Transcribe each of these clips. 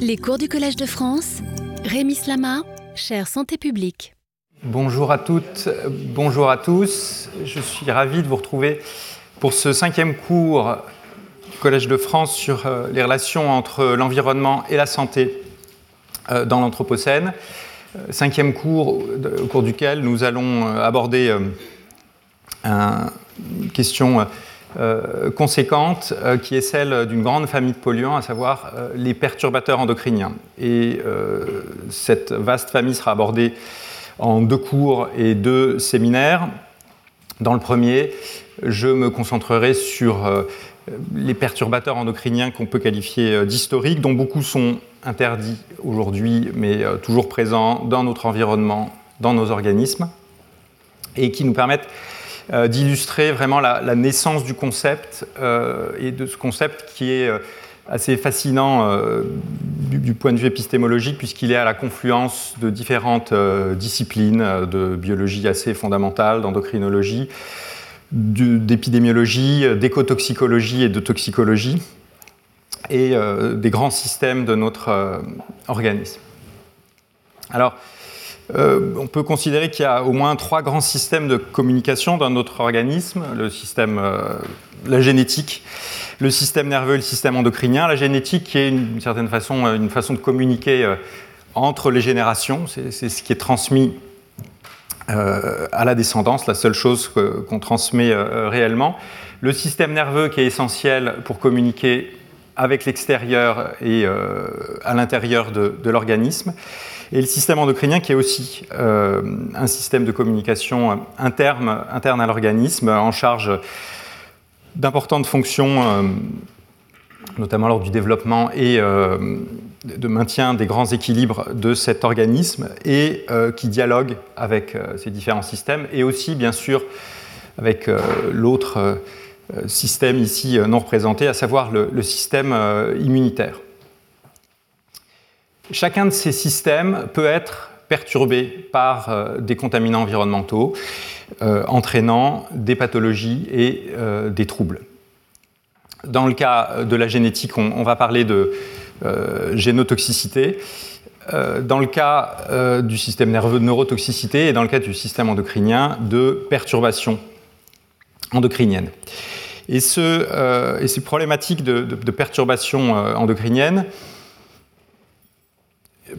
Les cours du Collège de France, Rémi Slama, chère santé publique. Bonjour à toutes, bonjour à tous. Je suis ravi de vous retrouver pour ce cinquième cours du Collège de France sur euh, les relations entre l'environnement et la santé euh, dans l'Anthropocène. Euh, cinquième cours au cours duquel nous allons aborder une question conséquente qui est celle d'une grande famille de polluants, à savoir les perturbateurs endocriniens. Et cette vaste famille sera abordée en deux cours et deux séminaires. Dans le premier, je me concentrerai sur euh, les perturbateurs endocriniens qu'on peut qualifier euh, d'historiques, dont beaucoup sont interdits aujourd'hui, mais euh, toujours présents dans notre environnement, dans nos organismes, et qui nous permettent d'illustrer vraiment la, naissance du concept et de ce concept qui est assez fascinant du, point de vue épistémologique, puisqu'il est à la confluence de différentes disciplines de biologie assez fondamentale, d'endocrinologie, d'épidémiologie, d'écotoxicologie et de toxicologie, et euh, des grands systèmes de notre euh, organisme. Alors, euh, on peut considérer qu'il y a au moins trois grands systèmes de communication dans notre organisme, le système, la génétique, le système nerveux et le système endocrinien. La génétique qui est d'une certaine façon une façon de communiquer entre les générations, c'est ce qui est transmis euh, à la descendance, la seule chose qu'on transmet euh, réellement. Le système nerveux qui est essentiel pour communiquer avec l'extérieur et euh, à l'intérieur de, l'organisme. Et le système endocrinien qui est aussi un système de communication interne, interne à l'organisme en charge d'importantes fonctions, notamment lors du développement et de maintien des grands équilibres de cet organisme et euh, qui dialogue avec euh, ces différents systèmes et aussi bien sûr avec euh, l'autre système ici non représenté, à savoir le, système immunitaire. Chacun de ces systèmes peut être perturbé par des contaminants environnementaux, entraînant des pathologies et des troubles. Dans le cas de la génétique, on va parler de, euh, génotoxicité. Euh, dans le cas euh, du système nerveux de neurotoxicité et dans le cas du système endocrinien de perturbation endocrinienne. Et, ce, et ces problématiques de, perturbation endocrinienne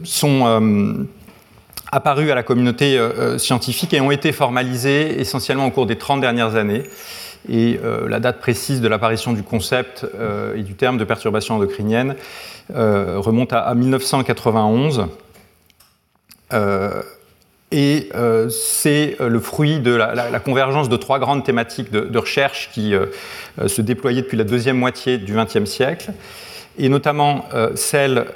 sont apparues à la communauté scientifique et ont été formalisées essentiellement au cours des 30 dernières années. Et la date précise de l'apparition du concept et du terme de perturbation endocrinienne euh, remonte à, 1991. Euh, et euh, c'est le fruit de la, convergence de trois grandes thématiques de, recherche qui se déployaient depuis la deuxième moitié du XXe siècle, et notamment celle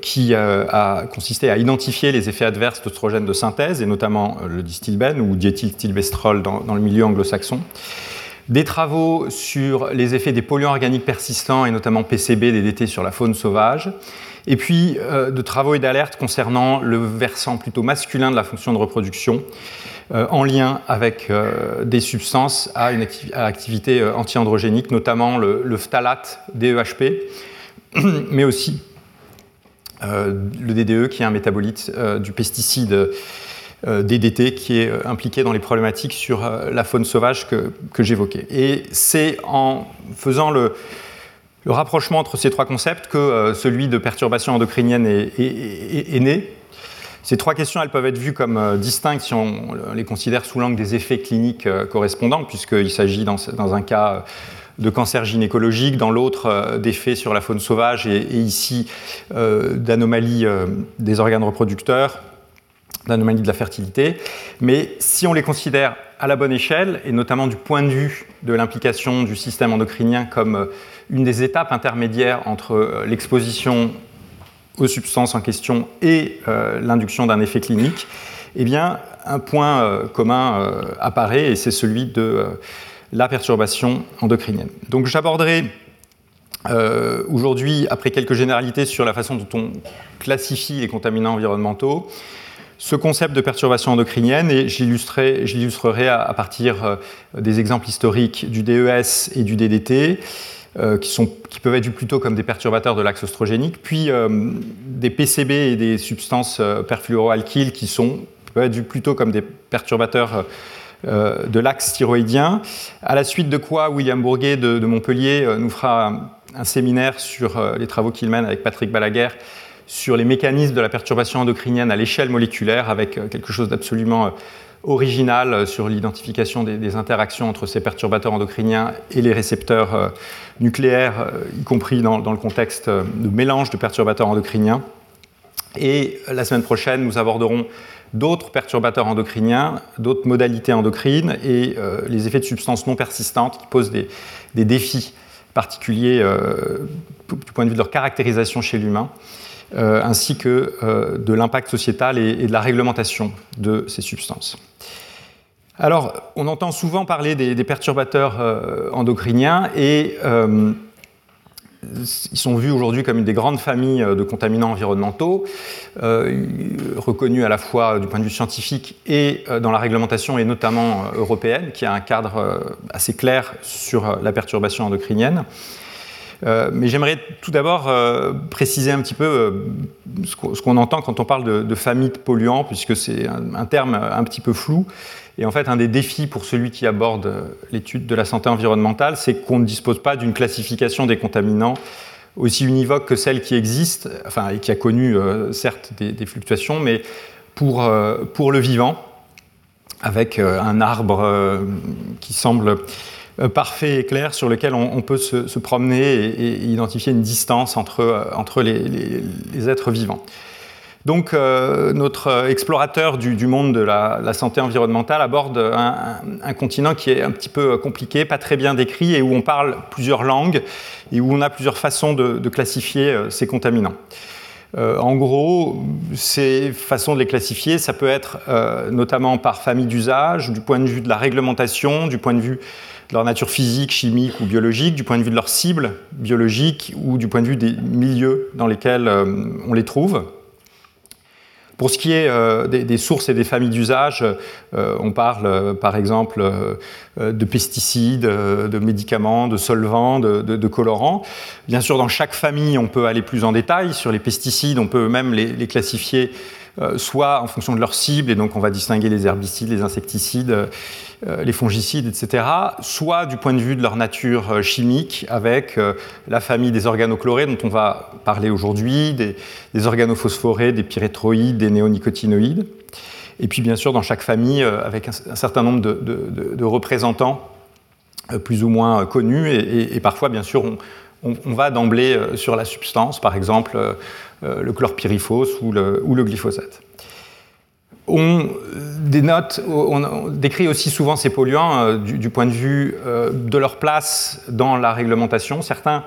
qui a consisté à identifier les effets adverses d'oestrogènes de synthèse, et notamment le distilbène ou diéthylstilbestrol dans le milieu anglo-saxon des travaux sur les effets des polluants organiques persistants et notamment PCB, DDT sur la faune sauvage, et puis euh, de travaux et d'alertes concernant le versant plutôt masculin de la fonction de reproduction euh, en lien avec euh, des substances à activité anti-androgénique, notamment le, le, phtalate DEHP, mais aussi le DDE qui est un métabolite du pesticide DDT qui est euh, impliqué dans les problématiques sur euh, la faune sauvage que, j'évoquais. Et c'est en faisant le, rapprochement entre ces trois concepts que celui de perturbation endocrinienne est, né. Ces trois questions, elles peuvent être vues comme distinctes si on les considère sous l'angle des effets cliniques correspondants, puisqu'il s'agit dans, un cas de cancer gynécologique, dans l'autre d'effets sur la faune sauvage et ici d'anomalies des organes reproducteurs d'anomalies de la fertilité. Mais si on les considère à la bonne échelle, et notamment du point de vue de l'implication du système endocrinien comme euh, une des étapes intermédiaires entre euh, l'exposition aux substances en question et euh, l'induction d'un effet clinique, eh bien, un point commun apparaît et c'est celui de la perturbation endocrinienne. Donc j'aborderai aujourd'hui, après quelques généralités sur la façon dont on classifie les contaminants environnementaux, ce concept de perturbation endocrinienne et j'illustrerai à, partir euh, des exemples historiques du DES et du DDT, qui, sont, qui, peuvent être vus plutôt comme des perturbateurs de l'axe oestrogénique, puis des PCB et des substances perfluoroalkyles qui sont, peuvent être vus plutôt comme des perturbateurs de l'axe thyroïdien. À la suite de quoi, William Bourguet de, Montpellier nous fera un, séminaire sur les travaux qu'il mène avec Patrick Balaguer sur les mécanismes de la perturbation endocrinienne à l'échelle moléculaire, avec quelque chose d'absolument original sur l'identification des, interactions entre ces perturbateurs endocriniens et les récepteurs euh, nucléaires, euh, y compris dans, le contexte de mélange de perturbateurs endocriniens. Et la semaine prochaine, nous aborderons d'autres perturbateurs endocriniens, d'autres modalités endocrines et euh, les effets de substances non persistantes qui posent des, défis particuliers du point de vue de leur caractérisation chez l'humain. Euh, ainsi que euh, de l'impact sociétal et, de la réglementation de ces substances. Alors, on entend souvent parler des, perturbateurs euh, endocriniens et ils sont vus aujourd'hui comme une des grandes familles de contaminants environnementaux, reconnus à la fois du point de vue scientifique et dans la réglementation, et notamment européenne, qui a un cadre assez clair sur la perturbation endocrinienne. Euh, mais j'aimerais tout d'abord euh, préciser un petit peu euh, ce qu'on entend quand on parle de, famille de polluants, puisque c'est un, terme un petit peu flou. Et en fait, un des défis pour celui qui aborde l'étude de la santé environnementale, c'est qu'on ne dispose pas d'une classification des contaminants aussi univoque que celle qui existe, enfin, et qui a connu certes des, des, fluctuations, mais pour, pour le vivant, avec un arbre qui semble parfait et clair sur lequel on, peut se, promener et, identifier une distance entre, euh, entre les, êtres vivants. Donc euh, notre explorateur du, monde de la, santé environnementale aborde un, continent qui est un petit peu compliqué, pas très bien décrit et où on parle plusieurs langues et où on a plusieurs façons de, classifier ces contaminants. en gros, ces façons de les classifier, ça peut être notamment par famille d'usage, du point de vue de la réglementation, du point de vue de leur nature physique, chimique ou biologique, du point de vue de leur cible biologique ou du point de vue des milieux dans lesquels euh, on les trouve. Pour ce qui est euh, des, sources et des familles d'usage, euh, on parle par exemple de pesticides, de médicaments, de solvants, de, colorants. Bien sûr, dans chaque famille, on peut aller plus en détail. Sur les pesticides, on peut même les, classifier soit en fonction de leur cible, et donc on va distinguer les herbicides, les insecticides, euh, les fongicides, etc., soit du point de vue de leur nature euh, chimique, avec euh, la famille des organochlorés dont on va parler aujourd'hui, des, organophosphorés, des pyréthroïdes, des néonicotinoïdes, et puis bien sûr dans chaque famille avec un, certain nombre de, représentants plus ou moins connus, et, parfois bien sûr va d'emblée sur la substance, par exemple le chlorpyrifos ou le glyphosate on on décrit aussi souvent ces polluants euh, du, point de vue euh, de leur place dans la réglementation. Certains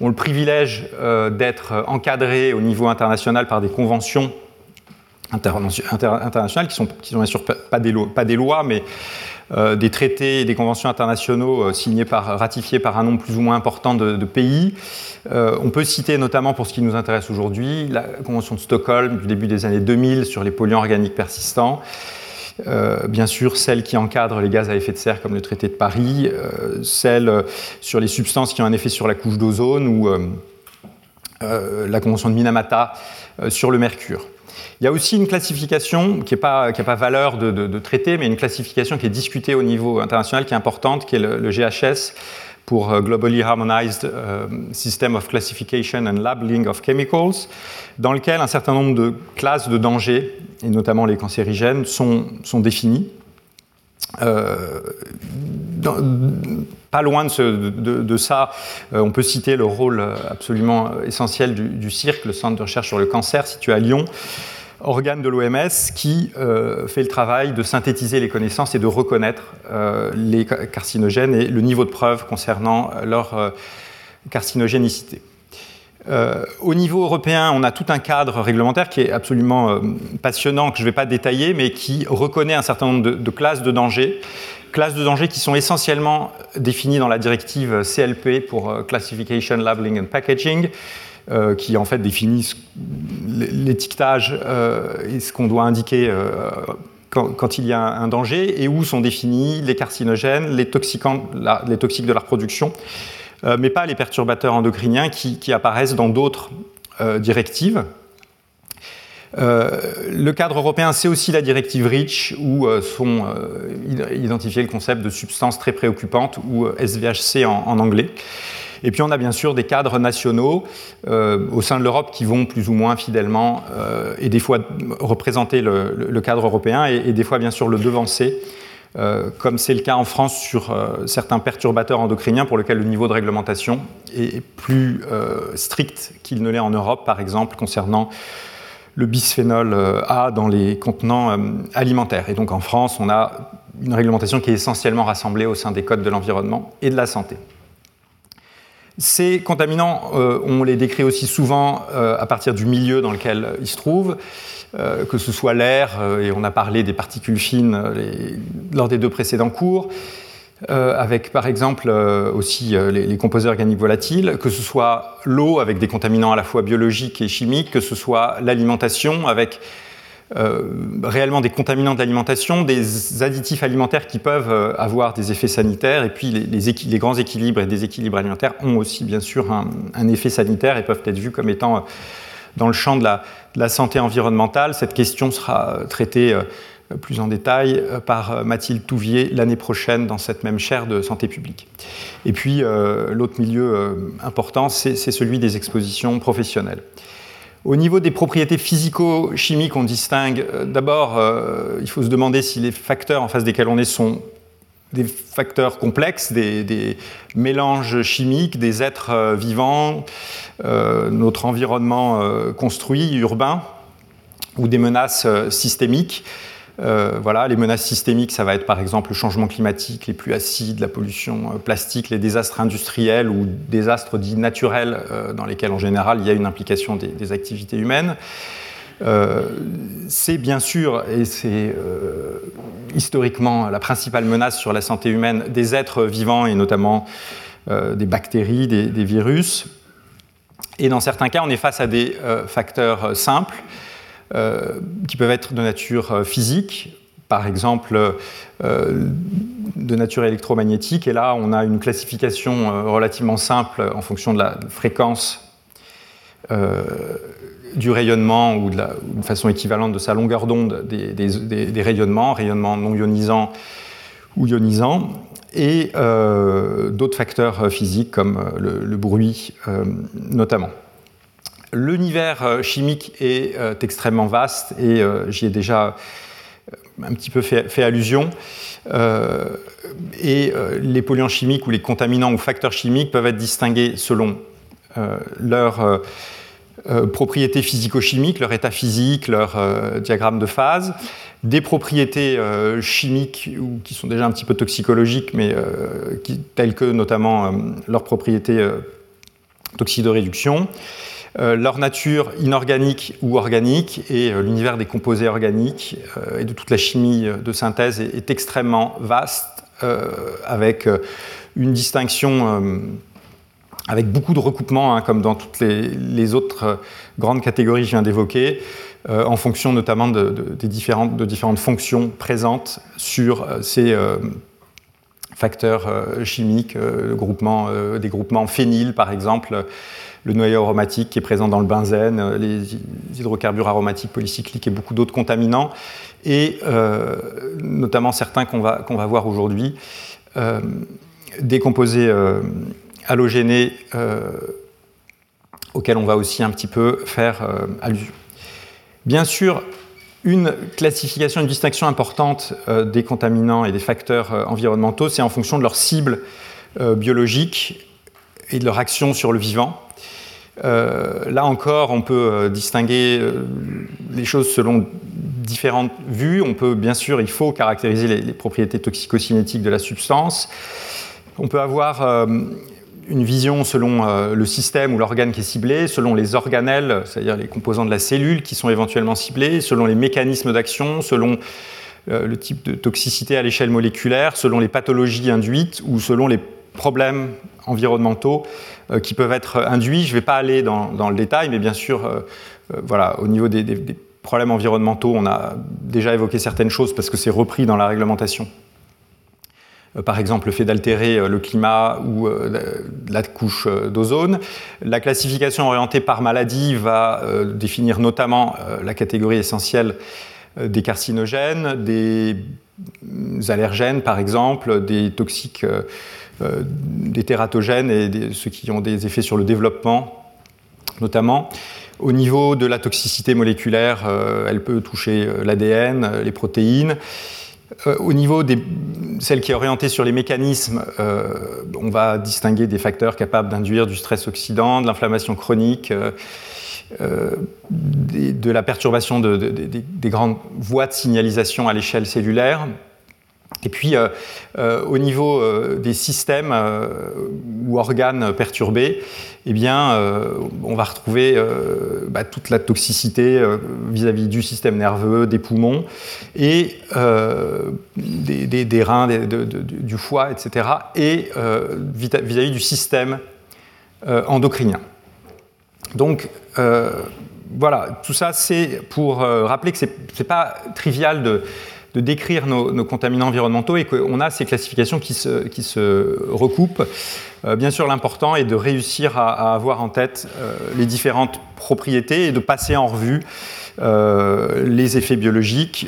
ont le privilège euh, d'être encadrés au niveau international par des conventions internationales qui sont, qui sont bien sûr pas des lois, mais euh, des traités et des conventions internationaux euh, signés par, ratifiés par un nombre plus ou moins important de, pays. Euh, on peut citer notamment pour ce qui nous intéresse aujourd'hui la Convention de Stockholm du début des années 2000 sur les polluants organiques persistants. bien sûr, celle qui encadre les gaz à effet de serre, comme le traité de Paris, celle sur les substances qui ont un effet sur la couche d'ozone ou la convention de Minamata sur le mercure. Il y a aussi une classification qui n'a pas, valeur de, traité, mais une classification qui est discutée au niveau international, qui est importante, qui est le, GHS pour euh, Globally Harmonized euh, System of Classification and Labeling of Chemicals, dans lequel un certain nombre de classes de dangers, et notamment les cancérigènes, sont, sont définies. Euh, pas loin de, ça, on peut citer le rôle absolument essentiel du, du CIRC, le Centre de recherche sur le cancer, situé à Lyon, organe de l'OMS qui euh, fait le travail de synthétiser les connaissances et de reconnaître euh, les carcinogènes et le niveau de preuve concernant leur euh, carcinogénicité. au niveau européen, on a tout un cadre réglementaire qui est absolument passionnant, que je ne vais pas détailler, mais qui reconnaît un certain nombre de, de classes de danger, classes de danger qui sont essentiellement définies dans la directive CLP pour Classification, Labeling and Packaging, euh, qui en fait définit l'étiquetage euh, et ce qu'on doit indiquer euh, quand, il y a un danger, et où sont définis les carcinogènes, les, toxiques de la reproduction, mais pas les perturbateurs endocriniens qui, apparaissent dans d'autres directives. le cadre européen, c'est aussi la directive REACH, où sont identifiés le concept de substances très préoccupantes, ou SVHC en anglais. Et puis on a bien sûr des cadres nationaux euh, au sein de l'Europe qui vont plus ou moins fidèlement euh, et des fois représenter le, cadre européen et, des fois bien sûr le devancer. Euh, comme c'est le cas en France sur certains perturbateurs endocriniens pour lesquels le niveau de réglementation est plus strict qu'il ne l'est en Europe, par exemple concernant le bisphénol A dans les contenants alimentaires. Et donc en France, on a une réglementation qui est essentiellement rassemblée au sein des codes de l'environnement et de la santé. Ces contaminants, euh, on les décrit aussi souvent euh, à partir du milieu dans lequel ils se trouvent, euh, que ce soit l'air, et on a parlé des particules fines lors des deux précédents cours, avec par exemple aussi les, les, composés organiques volatiles, que ce soit l'eau avec des contaminants à la fois biologiques et chimiques, que ce soit l'alimentation avec euh, réellement des contaminants de l'alimentation, des additifs alimentaires qui peuvent euh, avoir des effets sanitaires, et puis les, grands équilibres et déséquilibres alimentaires ont aussi bien sûr un, effet sanitaire et peuvent être vus comme étant euh, dans le champ de la, santé environnementale. Cette question sera traitée plus en détail par Mathilde Touvier l'année prochaine dans cette même chaire de santé publique. Et puis l'autre milieu important, c'est celui des expositions professionnelles. Au niveau des propriétés physico-chimiques, on distingue euh, d'abord, euh, il faut se demander si les facteurs en face desquels on est sont des facteurs complexes, des, mélanges chimiques, des êtres euh, vivants, notre environnement construit, urbain, ou des menaces systémiques. Euh, voilà, les menaces systémiques, ça va être par exemple le changement climatique, les pluies acides, la pollution euh, plastique, les désastres industriels ou désastres dits naturels euh, dans lesquels en général il y a une implication des, activités humaines. c'est bien sûr, et c'est historiquement la principale menace sur la santé humaine des êtres vivants et notamment des bactéries, des, virus. Et dans certains cas, on est face à des facteurs simples qui peuvent être de nature euh, physique, par exemple euh, de nature électromagnétique. Et là, on a une classification relativement simple en fonction de la fréquence du rayonnement ou de, la, façon équivalente de sa longueur d'onde des, rayonnements, rayonnements non ionisants ou ionisants, et d'autres facteurs physiques comme le bruit notamment. L'univers euh, chimique est euh, extrêmement vaste et euh, j'y ai déjà un petit peu fait, allusion. et les polluants chimiques ou les contaminants ou facteurs chimiques peuvent être distingués selon leur propriétés physico-chimiques, leur état physique, leur diagramme de phase, des propriétés chimiques ou qui sont déjà un petit peu toxicologiques, mais telles que notamment leurs propriétés toxidorréduction, euh, leur nature inorganique ou organique et euh, l'univers des composés organiques euh, et de toute la chimie de synthèse est, extrêmement vaste, avec une distinction avec beaucoup de recoupements, hein, comme dans toutes les, autres grandes catégories que je viens d'évoquer, en fonction notamment des différentes, de différentes fonctions présentes sur ces facteurs chimiques, des groupements phényles par exemple, le noyau aromatique qui est présent dans le benzène, euh, les hydrocarbures aromatiques polycycliques et beaucoup d'autres contaminants, et euh, notamment certains qu'on va, voir aujourd'hui, euh, des composés halogénés auxquels on va aussi un petit peu faire allusion. Bien sûr, une classification, une distinction importante des contaminants et des facteurs environnementaux, c'est en fonction de leur cible biologique et de leur action sur le vivant. Euh, là encore, on peut euh, distinguer euh, les choses selon différentes vues. On peut, bien sûr, il faut caractériser les, propriétés toxicocinétiques de la substance. On peut avoir une vision selon le système ou l'organe qui est ciblé, selon les organelles, c'est-à-dire les composants de la cellule qui sont éventuellement ciblés, selon les mécanismes d'action, selon le type de toxicité à l'échelle moléculaire, selon les pathologies induites ou selon les problèmes environnementaux euh, qui peuvent être induits. Je ne vais pas aller dans, le détail, mais bien sûr, euh, euh, voilà, au niveau des, problèmes environnementaux, on a déjà évoqué certaines choses parce que c'est repris dans la réglementation par exemple le fait d'altérer le climat ou la couche d'ozone. La classification orientée par maladie va définir notamment la catégorie essentielle des carcinogènes, des allergènes par exemple, des toxiques, des tératogènes et ceux qui ont des effets sur le développement notamment. Au niveau de la toxicité moléculaire, euh, elle peut toucher euh, l'ADN, euh, les protéines. Au niveau de celle qui est orientée sur les mécanismes, on va distinguer des facteurs capables d'induire du stress oxydant, de l'inflammation chronique, de la perturbation des grandes voies de signalisation à l'échelle cellulaire. Et puis, au niveau des systèmes ou organes perturbés, eh bien, euh, on va retrouver euh, bah, toute la toxicité euh, vis-à-vis du système nerveux, des poumons et des, reins, du foie, etc. et vis-à-vis du système endocrinien. Donc, voilà, tout ça, c'est pour rappeler que ce n'est pas trivial de, de décrire nos, contaminants environnementaux et qu'on a ces classifications qui se, recoupent. Euh, bien sûr, l'important est de réussir à, avoir en tête euh, les différentes propriétés et de passer en revue euh, les effets biologiques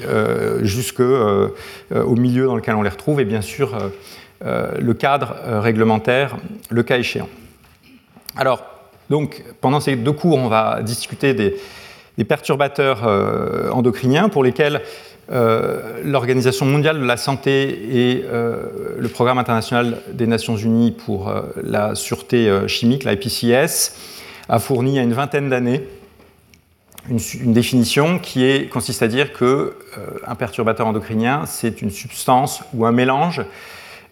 jusqu'au milieu dans lequel on les retrouve et bien sûr le cadre réglementaire, le cas échéant. Alors, donc, pendant ces deux cours, on va discuter des perturbateurs endocriniens pour lesquels euh, l'Organisation mondiale de la santé et euh, le Programme international des Nations unies pour euh, la sûreté chimique, l'IPCS, a fourni il y a une vingtaine d'années une, définition qui consiste à dire qu'un perturbateur endocrinien, c'est une substance ou un mélange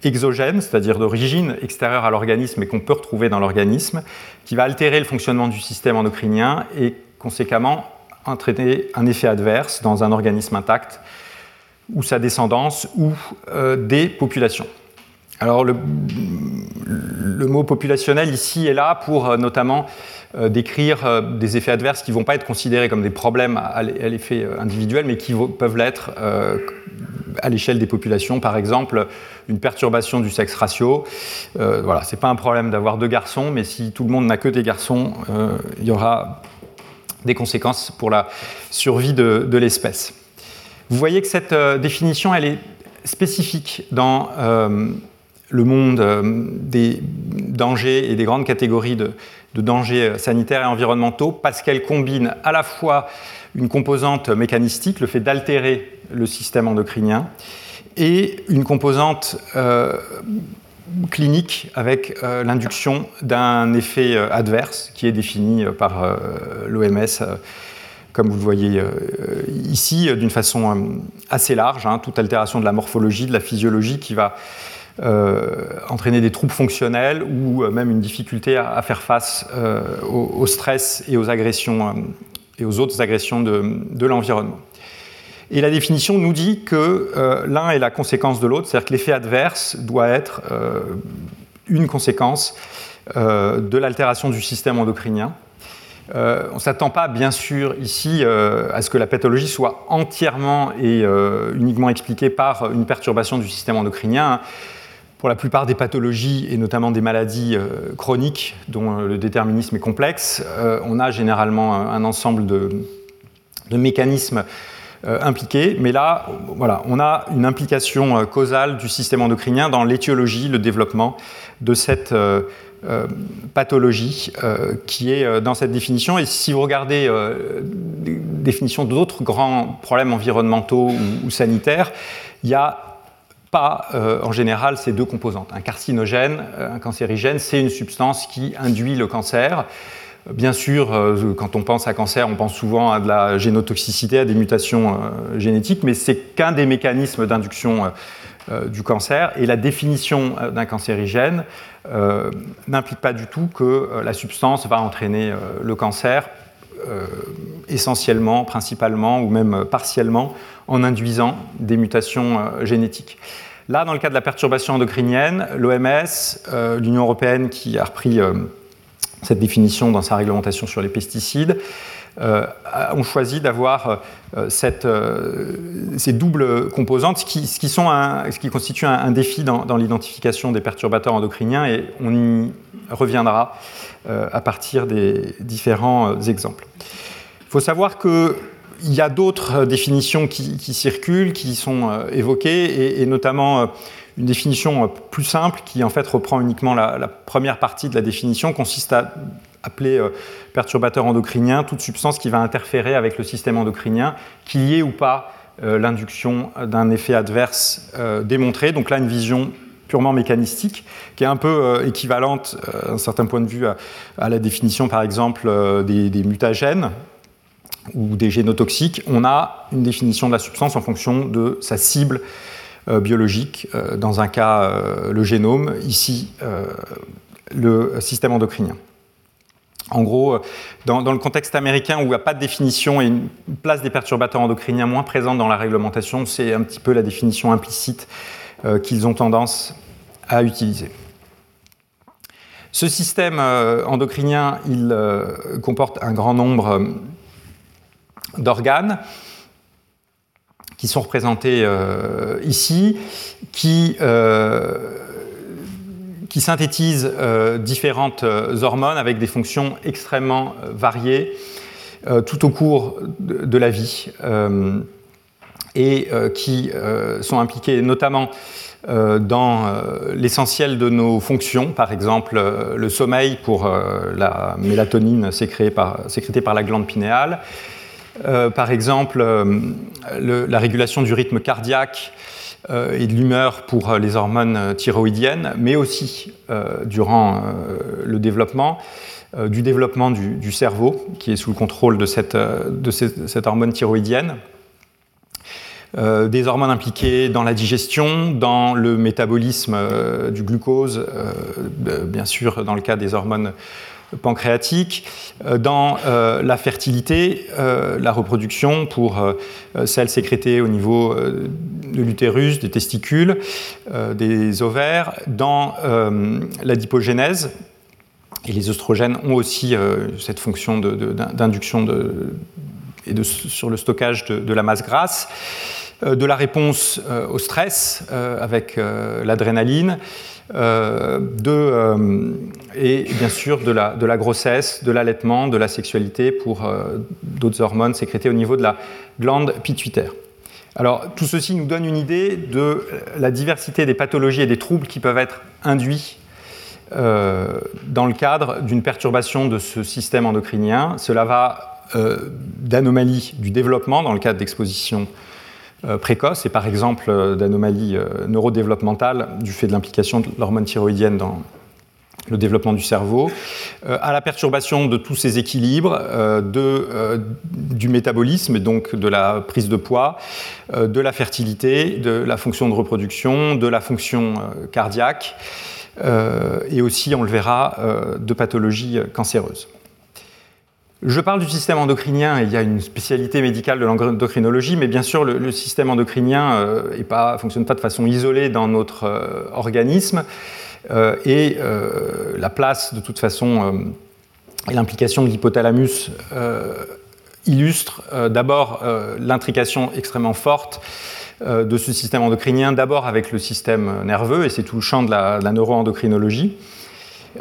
exogène, c'est-à-dire d'origine extérieure à l'organisme et qu'on peut retrouver dans l'organisme, qui va altérer le fonctionnement du système endocrinien et conséquemment entraîner un effet adverse dans un organisme intact ou sa descendance ou euh, des populations. Alors le, mot populationnel ici est là pour euh, notamment euh, décrire des effets adverses qui ne vont pas être considérés comme des problèmes à, l'effet individuel, mais qui peuvent l'être à l'échelle des populations. Par exemple, une perturbation du sexe ratio. voilà, c'est pas un problème d'avoir deux garçons, mais si tout le monde n'a que des garçons, il y aura des conséquences pour la survie de, l'espèce. Vous voyez que cette euh, définition, elle est spécifique dans euh, le monde euh, des dangers et des grandes catégories de, dangers sanitaires et environnementaux parce qu'elle combine à la fois une composante mécanistique, le fait d'altérer le système endocrinien, et une composante clinique avec euh, l'induction d'un effet euh, adverse qui est défini euh, par l'OMS, comme vous le voyez ici, d'une façon assez large, hein, toute altération de la morphologie, de la physiologie qui va entraîner des troubles fonctionnels ou même une difficulté à, faire face au, stress et aux agressions et aux autres agressions de l'environnement. Et la définition nous dit que euh, l'un est la conséquence de l'autre, c'est-à-dire que l'effet adverse doit être euh, une conséquence euh, de l'altération du système endocrinien. on ne s'attend pas, bien sûr, ici à ce que la pathologie soit entièrement et uniquement expliquée par une perturbation du système endocrinien. Pour la plupart des pathologies, et notamment des maladies chroniques dont le déterminisme est complexe, on a généralement un ensemble de, mécanismes impliqués. Mais là, voilà, on a une implication euh, causale du système endocrinien dans l'étiologie, le développement de cette euh, pathologie qui est dans cette définition. Et si vous regardez des définitions d'autres grands problèmes environnementaux ou, sanitaires, il n'y a pas en général ces deux composantes. Un carcinogène, un cancérigène, c'est une substance qui induit le cancer. Bien sûr, euh, quand on pense à cancer, on pense souvent à de la génotoxicité, à des mutations euh, génétiques, mais c'est qu'un des mécanismes d'induction euh, du cancer. Et la définition d'un cancérigène n'implique pas du tout que la substance va entraîner le cancer essentiellement, principalement ou même partiellement en induisant des mutations génétiques. Là, dans le cas de la perturbation endocrinienne, l'OMS, l'Union européenne qui a repris cette définition dans sa réglementation sur les pesticides, ont choisi d'avoir ces doubles composantes, ce qui, sont ce qui constitue un, défi dans, l'identification des perturbateurs endocriniens, et on y reviendra à partir des différents exemples. Il faut savoir que il y a d'autres définitions qui, circulent, qui sont euh, évoquées, et, notamment euh, une définition euh, plus simple qui en fait reprend uniquement la, première partie de la définition, consiste à appeler perturbateur endocrinien toute substance qui va interférer avec le système endocrinien, qu'il y ait ou pas l'induction d'un effet adverse démontré. Donc là, une vision purement mécanistique, qui est un peu équivalente, d'un certain point de vue, à, la définition, par exemple, des mutagènes, ou des génotoxiques, on a une définition de la substance en fonction de sa cible euh, biologique, euh, dans un cas euh, le génome, ici le système endocrinien. En gros, dans, le contexte américain où il n'y a pas de définition et une place des perturbateurs endocriniens moins présente dans la réglementation, c'est un petit peu la définition implicite qu'ils ont tendance à utiliser. Ce système endocrinien, il comporte un grand nombre d'organes qui sont représentés euh, ici, qui, euh, synthétisent euh, différentes hormones avec des fonctions extrêmement variées tout au cours de, la vie et qui sont impliquées notamment dans l'essentiel de nos fonctions, par exemple le sommeil pour la mélatonine sécrétée par la glande pinéale, euh, par exemple, euh, la régulation du rythme cardiaque euh, et de l'humeur pour les hormones thyroïdiennes, mais aussi durant le développement, du développement du, cerveau, qui est sous le contrôle de cette, de cette, hormone thyroïdienne. des hormones impliquées dans la digestion, dans le métabolisme du glucose, bien sûr dans le cas des hormones pancréatique, euh, dans euh, la fertilité, euh, la reproduction pour celles sécrétées au niveau de l'utérus, des testicules, des ovaires, dans la dipogénèse. Et les oestrogènes ont aussi cette fonction d'induction et sur le stockage de, la masse grasse de la réponse au stress avec l'adrénaline, de, euh, et bien sûr de la, grossesse, de l'allaitement, de la sexualité pour euh, d'autres hormones sécrétées au niveau de la glande pituitaire. Alors tout ceci nous donne une idée de la diversité des pathologies et des troubles qui peuvent être induits dans le cadre d'une perturbation de ce système endocrinien. Cela va d'anomalies du développement dans le cadre d'exposition euh, précoce et par exemple euh, d'anomalies euh, neurodéveloppementales du fait de l'implication de l'hormone thyroïdienne dans le développement du cerveau, à la perturbation de tous ces équilibres, du métabolisme, donc de la prise de poids, de la fertilité, de la fonction de reproduction, de la fonction cardiaque, et aussi, on le verra, de pathologies cancéreuses. Je parle du système endocrinien, il y a une spécialité médicale de l'endocrinologie, mais bien sûr, le, système endocrinien ne euh, fonctionne pas de façon isolée dans notre euh, organisme, euh, et la place, de toute façon, et l'implication de l'hypothalamus illustre d'abord l'intrication extrêmement forte de ce système endocrinien, d'abord avec le système nerveux, et c'est tout le champ de la, de la neuroendocrinologie.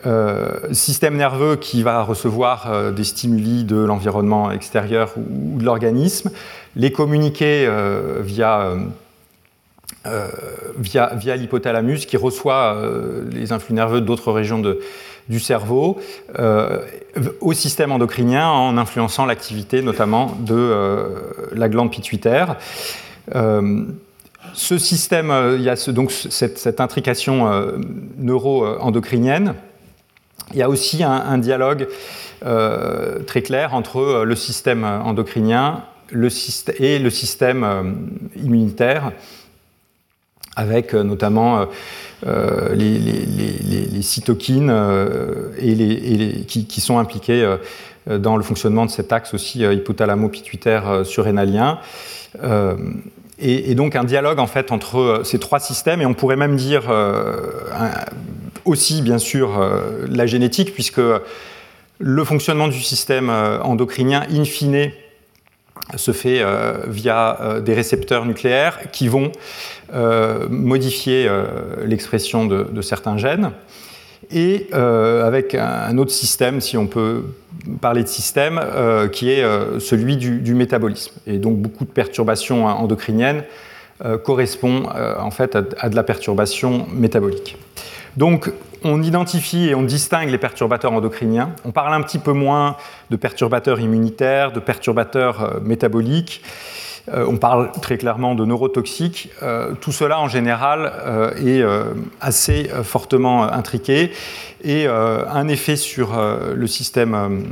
Euh, système nerveux qui va recevoir euh, des stimuli de l'environnement extérieur ou, de l'organisme, les communiquer euh, via, via, l'hypothalamus qui reçoit les influx nerveux d'autres régions du cerveau au système endocrinien en influençant l'activité notamment de la glande pituitaire. ce système, il y a donc cette intrication neuro-endocrinienne il y a aussi un, dialogue euh, très clair entre euh, le système endocrinien et le système euh, immunitaire, avec notamment les, cytokines et qui, sont impliquées dans le fonctionnement de cet axe aussi hypothalamo-pituitaire surrénalien. Et, donc un dialogue en fait entre ces trois systèmes, et on pourrait même dire aussi bien sûr euh, la génétique, puisque Le fonctionnement du système endocrinien, in fine, se fait via des récepteurs nucléaires qui vont modifier l'expression de, certains gènes et avec un, autre système, si on peut parler de système, qui est celui du, métabolisme. Et donc beaucoup de perturbations endocriniennes euh, correspond euh, en fait à, de la perturbation métabolique. Donc on identifie et on distingue les perturbateurs endocriniens. On parle un petit peu moins de perturbateurs immunitaires, de perturbateurs euh, métaboliques. on parle très clairement de neurotoxiques. tout cela en général est assez fortement intriqué et un effet sur le système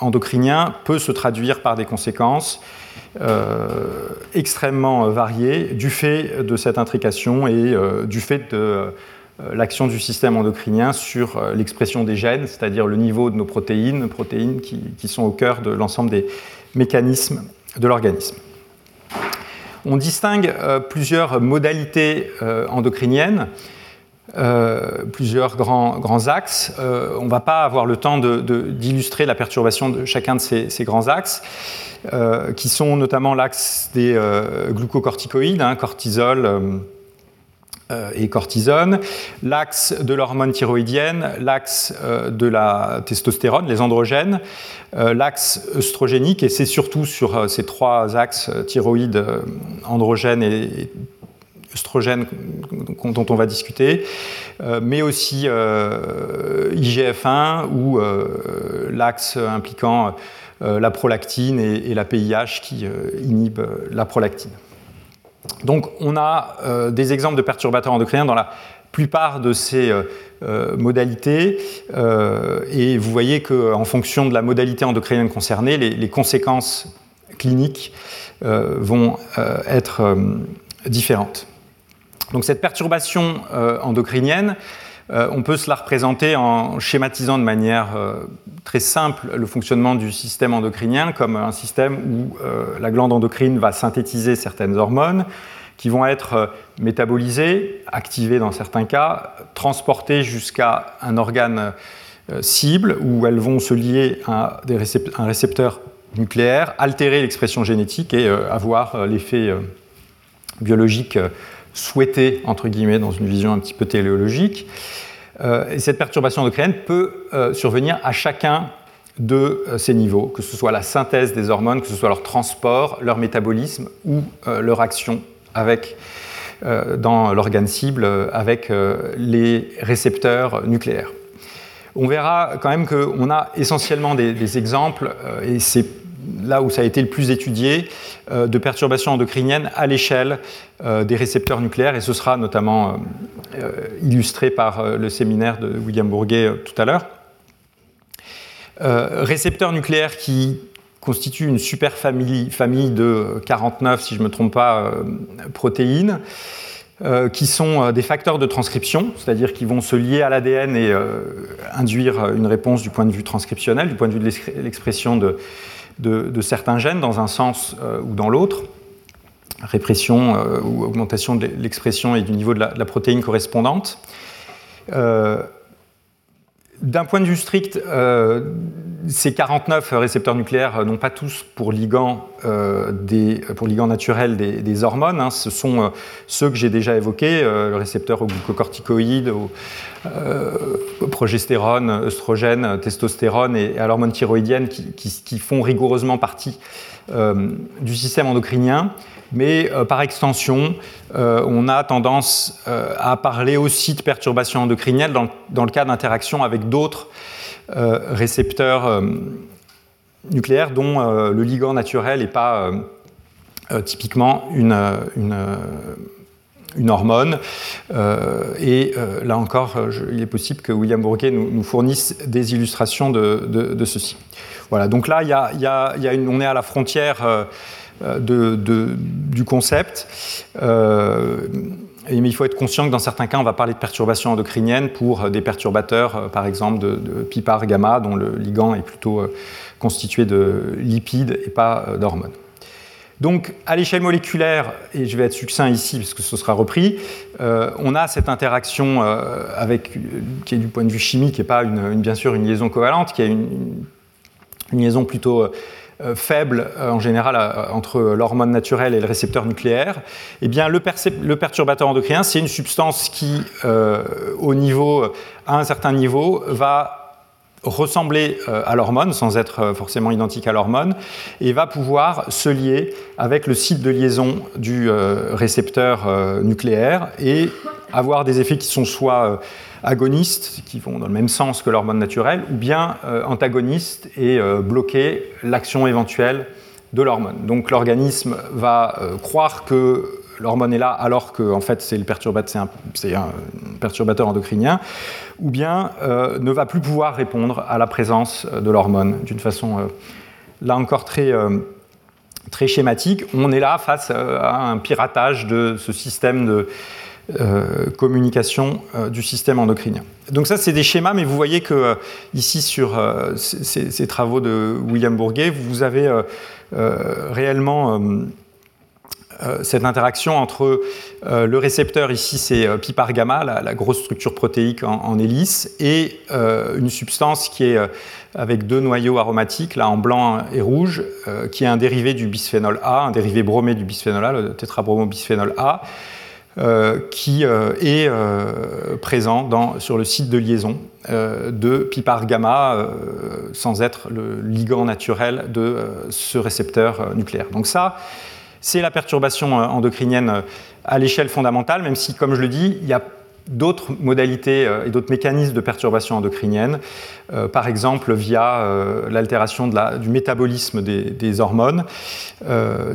endocrinien peut se traduire par des conséquences euh, extrêmement variées du fait de cette intrication et euh, du fait de euh, l'action du système endocrinien sur l'expression des gènes, c'est-à-dire le niveau de nos protéines, protéines qui, sont au cœur de l'ensemble des mécanismes de l'organisme. On distingue plusieurs modalités endocriniennes, plusieurs grands, axes. on ne va pas avoir le temps d'illustrer la perturbation de chacun de ces, grands axes. Euh, qui sont notamment l'axe des euh, glucocorticoïdes, hein, cortisol euh, et cortisone, l'axe de l'hormone thyroïdienne, l'axe de la testostérone, les androgènes, l'axe œstrogénique, et c'est surtout sur ces trois axes, thyroïde, androgène et œstrogène dont on va discuter, mais aussi IGF-1 ou l'axe impliquant euh, la prolactine et, la PIH qui euh, euh, la prolactine. Donc on a des exemples de perturbateurs endocriniens dans la plupart de ces modalités et vous voyez qu'en fonction de la modalité endocrinienne concernée, les, conséquences cliniques vont être différentes. Donc cette perturbation endocrinienne, euh, on peut se la représenter en schématisant de manière euh, très simple le fonctionnement du système endocrinien comme un système où euh, la glande endocrine va synthétiser certaines hormones qui vont être métabolisées, activées dans certains cas, transportées jusqu'à un organe cible où elles vont se lier à un récepteur nucléaire, altérer l'expression génétique et avoir l'effet biologique souhaité, entre guillemets, dans une vision un petit peu téléologique. Euh, et cette perturbation endocrinienne peut euh, survenir à chacun de euh, ces niveaux, que ce soit la synthèse des hormones, que ce soit leur transport, leur métabolisme ou leur action avec, dans l'organe cible avec les récepteurs nucléaires. On verra quand même qu'on a essentiellement des, des exemples, et c'est là où ça a été le plus étudié, euh, de perturbations endocriniennes à l'échelle euh, des récepteurs nucléaires, et ce sera notamment euh, illustré par le séminaire de William Bourguet tout à l'heure. récepteurs nucléaires qui constituent une super famille, famille de 49, si je ne me trompe pas, protéines. qui sont des facteurs de transcription, c'est-à-dire qui vont se lier à l'ADN et induire une réponse du point de vue transcriptionnel, du point de vue de l'expression de, de, certains gènes dans un sens euh, ou dans l'autre, répression euh, ou augmentation de l'expression et du niveau de la, protéine correspondante. Euh, d'un point de vue strict, ces 49 récepteurs nucléaires n'ont pas tous pour ligand, des, pour ligand naturel des, hormones. Hein. Ce sont ceux que j'ai déjà évoqués, le récepteur au glucocorticoïde, au, progestérone, œstrogène, testostérone et, à l'hormone thyroïdienne qui, font rigoureusement partie du système endocrinien mais par extension, on a tendance à parler aussi de perturbations endocriniennes dans, le cas d'interaction avec d'autres récepteurs nucléaires dont le ligand naturel n'est pas typiquement une, hormone. Euh, et euh, là encore, il est possible que William Bourguet nous, fournisse des illustrations de, ceci. Voilà, donc là, on est à la frontière euh, du concept. mais il faut être conscient que dans certains cas, on va parler de perturbations endocriniennes pour des perturbateurs, par exemple de, de PIPAR gamma, dont le ligand est plutôt constitué de lipides et pas d'hormones. Donc, à l'échelle moléculaire, et je vais être succinct ici parce que ce sera repris, euh, on a cette interaction euh, avec, qui est du point de vue chimique et pas une, bien sûr une liaison covalente, qui est une, liaison plutôt euh, faible en général entre l'hormone naturelle et le récepteur nucléaire. Eh bien, le, perturbateur endocrinien, c'est une substance qui, au niveau, à un certain niveau, va ressembler euh, à l'hormone sans être euh, forcément identique à l'hormone et va pouvoir se lier avec le site de liaison du euh, récepteur nucléaire et avoir des effets qui sont soit agonistes, qui vont dans le même sens que l'hormone naturelle, ou bien antagonistes et bloquer l'action éventuelle de l'hormone. Donc l'organisme va croire que l'hormone est là alors que en fait c'est le perturbateur, c'est un, perturbateur endocrinien, ou bien euh, ne va plus pouvoir répondre à la présence de l'hormone d'une façon euh, là encore très, euh, très schématique. On est là face à un piratage de ce système de communication du système endocrinien. Donc ça c'est des schémas, mais vous voyez que ici sur ces, travaux de William Bourguet, vous avez réellement euh, cette interaction entre euh, le récepteur, ici c'est euh, pipar gamma, la, grosse structure protéique en, hélice, et une substance qui est avec deux noyaux aromatiques, là en blanc et rouge, qui est un dérivé du bisphénol A, un dérivé bromé du bisphénol A, le tétrabromobisphénol A, qui est présent sur le site de liaison de pipar gamma sans être le ligand naturel de ce récepteur nucléaire. Donc ça, c'est la perturbation euh, endocrinienne euh, à l'échelle fondamentale, même si, comme je le dis, il y a d'autres modalités euh, et d'autres mécanismes de perturbation endocrinienne, par exemple via l'altération du métabolisme des, hormones.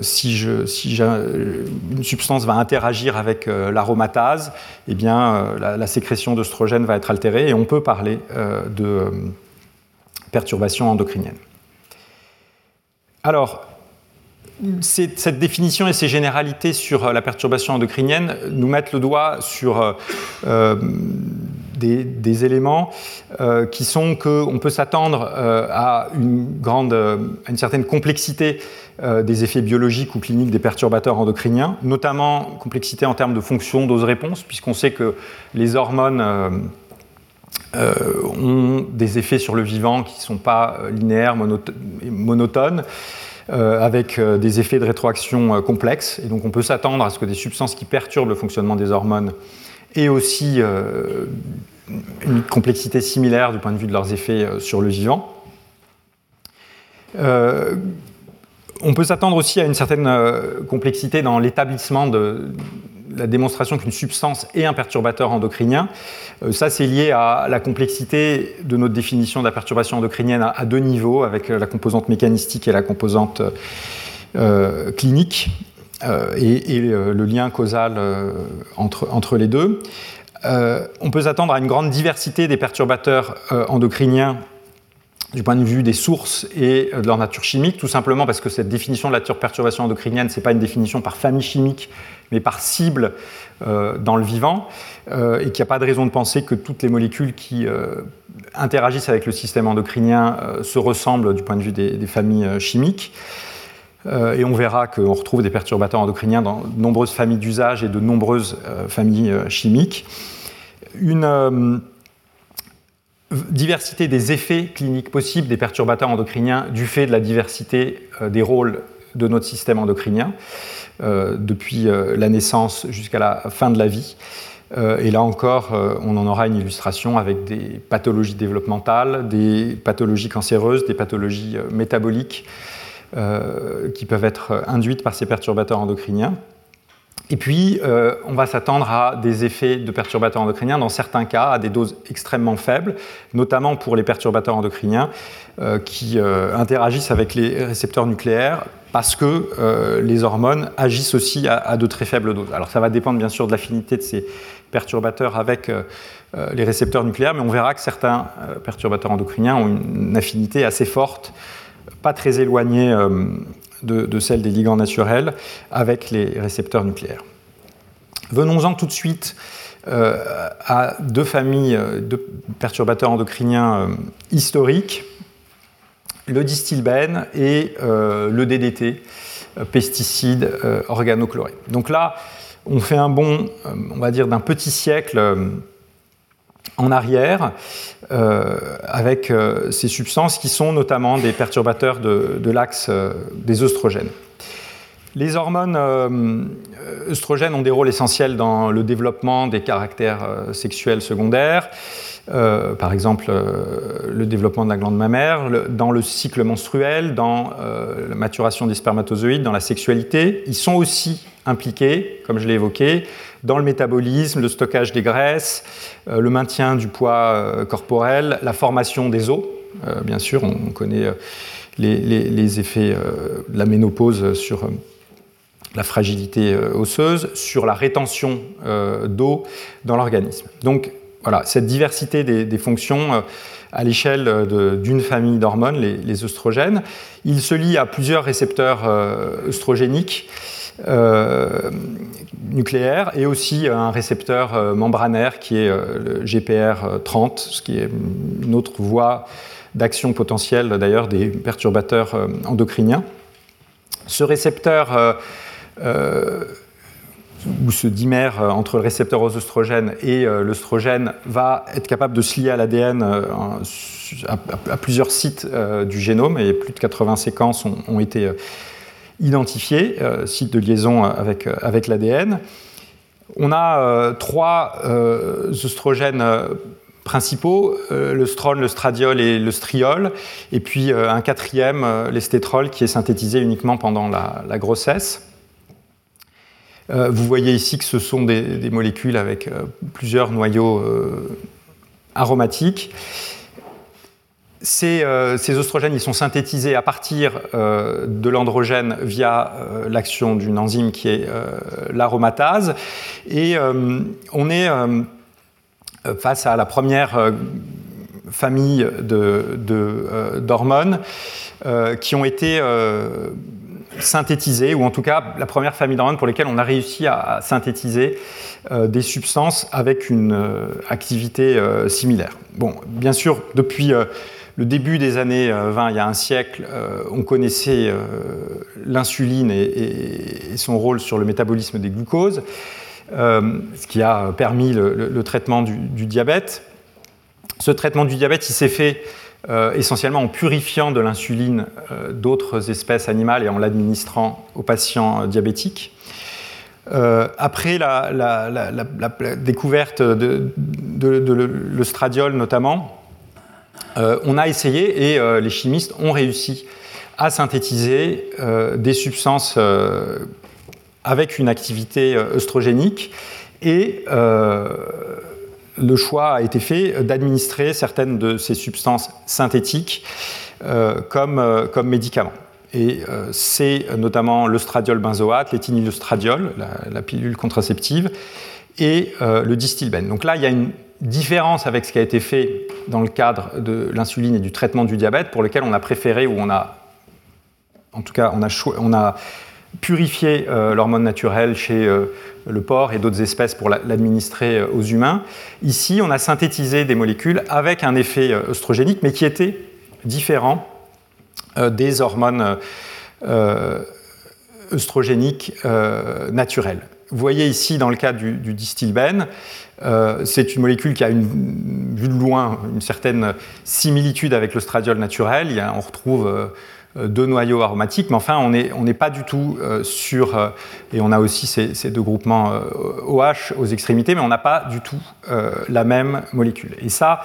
si, une substance va interagir avec l'aromatase, eh bien, la, sécrétion d'œstrogène va être altérée et on peut parler de perturbation endocrinienne. Alors, cette définition et ces généralités sur euh, la perturbation endocrinienne nous mettent le doigt sur euh, euh, des, éléments qui sont qu'on peut s'attendre à une grande, à une certaine complexité des effets biologiques ou cliniques des perturbateurs endocriniens, notamment complexité en termes de fonction dose-réponse, puisqu'on sait que les hormones ont des effets sur le vivant qui ne sont pas linéaires, monotones. Euh, avec euh, des effets de rétroaction euh, complexes. Et donc on peut s'attendre à ce que des substances qui perturbent le fonctionnement des hormones aient aussi une complexité similaire du point de vue de leurs effets sur le vivant. on peut s'attendre aussi à une certaine complexité dans l'établissement de, la démonstration qu'une substance est un perturbateur endocrinien. Euh, ça, c'est lié à la complexité de notre définition de la perturbation endocrinienne à, deux niveaux, avec la composante mécanistique et la composante euh, clinique, euh, et, le lien causal entre, entre, les deux. on peut s'attendre à une grande diversité des perturbateurs endocriniens du point de vue des sources et de leur nature chimique, tout simplement parce que cette définition de la perturbation endocrinienne, ce n'est pas une définition par famille chimique, mais par cible euh, dans le vivant, euh, et qu'il n'y a pas de raison de penser que toutes les molécules qui euh, interagissent avec le système endocrinien se ressemblent du point de vue des, familles chimiques. et on verra qu'on retrouve des perturbateurs endocriniens dans de nombreuses familles d'usage et de nombreuses familles chimiques. Une diversité des effets cliniques possibles des perturbateurs endocriniens du fait de la diversité des rôles de notre système endocrinien. Euh, depuis euh, la naissance jusqu'à la fin de la vie. Euh, et là encore, on en aura une illustration avec des pathologies développementales, des pathologies cancéreuses, des pathologies métaboliques qui peuvent être induites par ces perturbateurs endocriniens. Et puis, euh, on va s'attendre à des effets de perturbateurs endocriniens, dans certains cas, à des doses extrêmement faibles, notamment pour les perturbateurs endocriniens euh, qui euh, interagissent avec les récepteurs nucléaires parce que les hormones agissent aussi à, de très faibles doses. Alors, ça va dépendre bien sûr de l'affinité de ces perturbateurs avec les récepteurs nucléaires, mais on verra que certains perturbateurs endocriniens ont une affinité assez forte, pas très éloignée de, celle des ligands naturels avec les récepteurs nucléaires. Venons-en tout de suite euh, à deux familles de perturbateurs endocriniens euh, historiques, le distilbène et euh, le DDT. pesticides organochlorés. Donc là, on fait un bond, on va dire, d'un petit siècle en arrière avec ces substances qui sont notamment des perturbateurs de, l'axe des oestrogènes. Les hormones œstrogènes ont des rôles essentiels dans le développement des caractères sexuels secondaires. Euh, par exemple euh, le développement de la glande mammaire, dans le cycle menstruel, dans euh, la maturation des spermatozoïdes, dans la sexualité. Ils sont aussi impliqués, comme je l'ai évoqué, dans le métabolisme, le stockage des graisses, le maintien du poids corporel, la formation des os. bien sûr, on connaît les, effets de la ménopause sur la fragilité osseuse, sur la rétention d'eau dans l'organisme. Voilà, cette diversité des, fonctions euh, à l'échelle d'une famille d'hormones, les, œstrogènes. Il se lie à plusieurs récepteurs euh, œstrogéniques euh, nucléaires et aussi à un récepteur membranaire qui est le GPR30, ce qui est une autre voie d'action potentielle d'ailleurs des perturbateurs endocriniens. Ce récepteur où ce dimère euh, entre le récepteur aux oestrogènes et euh, l'œstrogène va être capable de se lier à l'ADN euh, à, plusieurs sites du génome, et plus de 80 séquences ont, été identifiées, sites de liaison avec, avec l'ADN. On a trois oestrogènes principaux, le strone, le stradiol et le striol, et puis un quatrième, l'estétrol, qui est synthétisé uniquement pendant la grossesse. Euh, vous voyez ici que ce sont des, molécules avec euh, plusieurs noyaux euh, aromatiques. Ces, oestrogènes ils sont synthétisés à partir de l'androgène via l'action d'une enzyme qui est l'aromatase. Et on est face à la première famille d'hormones de, qui ont été synthétiser, ou en tout cas la première famille d'hormones pour lesquelles on a réussi à, synthétiser euh, des substances avec une euh, activité euh, similaire. Bon, bien sûr, depuis le début des années 20, il y a un siècle, on connaissait l'insuline et, son rôle sur le métabolisme des glucoses, ce qui a permis le, traitement du, du, diabète. Ce traitement du diabète, il s'est fait euh, essentiellement en purifiant de l'insuline euh, d'autres espèces animales et en l'administrant aux patients euh, diabétiques. après la, découverte de, l'œstradiol notamment, on a essayé et les chimistes ont réussi à synthétiser des substances avec une activité œstrogénique et le choix a été fait d'administrer certaines de ces substances synthétiques euh, comme, euh, comme médicaments. Et euh, c'est notamment l'œstradiol benzoate, l'éthynylœstradiol, la, la, pilule contraceptive, et le distilbène. Donc là, il y a une différence avec ce qui a été fait dans le cadre de l'insuline et du traitement du diabète, pour lequel on a préféré, ou on a, en tout cas, on a, on a purifié l'hormone naturelle chez le porc et d'autres espèces pour l'administrer euh, aux humains. Ici, on a synthétisé des molécules avec un effet euh, œstrogénique, mais qui était différent euh, des hormones œstrogéniques naturelles. Vous voyez ici, dans le cas du, du c'est une molécule qui a, une, vue de loin, une certaine similitude avec l'œstradiol naturel. Il on retrouve euh, deux noyaux aromatiques, mais enfin, on n'est pas du tout euh, sur, euh, et on a aussi ces, deux groupements OH aux extrémités, mais on n'a pas du tout la même molécule. Et ça,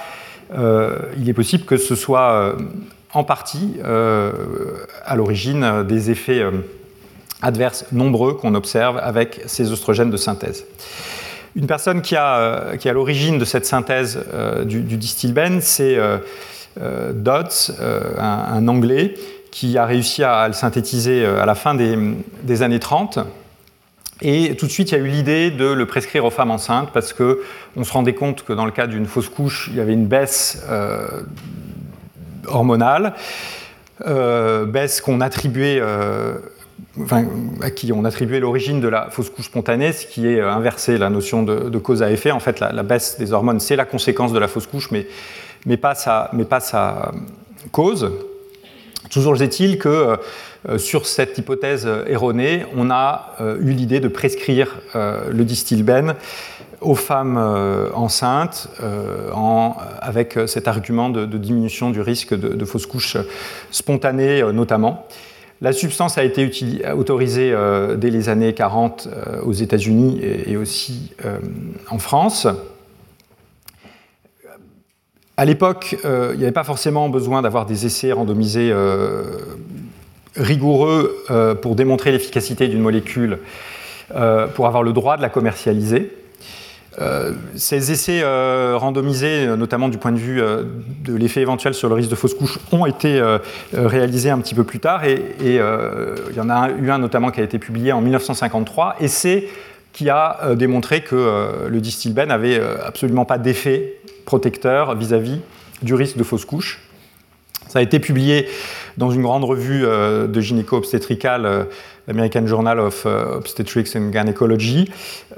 il est possible que ce soit en partie à l'origine des effets adverses nombreux qu'on observe avec ces oestrogènes de synthèse. Une personne qui, a, qui est à l'origine de cette synthèse du, du c'est Dodds, un, Anglais, qui a réussi à le synthétiser euh, à la fin des, années 30. Et tout de suite, il y a eu l'idée de le prescrire aux femmes enceintes parce qu'on se rendait compte que dans le cas d'une fausse couche, il y avait une baisse euh, hormonale, euh, baisse qu'on attribuait, à qui on attribuait l'origine de la fausse couche spontanée, ce qui est inversé la notion de, cause à effet. En fait, la, baisse des hormones, c'est la conséquence de la fausse couche, mais, mais, pas, sa, mais pas sa cause. Toujours est-il que sur cette hypothèse erronée, on a eu l'idée de prescrire le distilbène aux femmes enceintes avec cet argument de, diminution du risque de, de fausse couche spontanée notamment. La substance a été autorisée euh, dès les années 40 euh, aux États-Unis et, aussi euh, en France. À l'époque, il n'y avait pas forcément besoin d'avoir des essais randomisés rigoureux pour démontrer l'efficacité d'une molécule pour avoir le droit de la commercialiser. Euh, ces essais euh, randomisés, notamment du point de vue euh, de l'effet éventuel sur le risque de fausse couche, ont été réalisés un petit peu plus tard. Et, il y en a eu un notamment qui a été publié en 1953, essai qui a démontré que le distilbène n'avait absolument pas d'effet protecteur vis-à-vis du risque de fausse couche. Ça a été publié dans une grande revue de gynéco-obstétricale l'American Journal of euh, Obstetrics and Gynecology,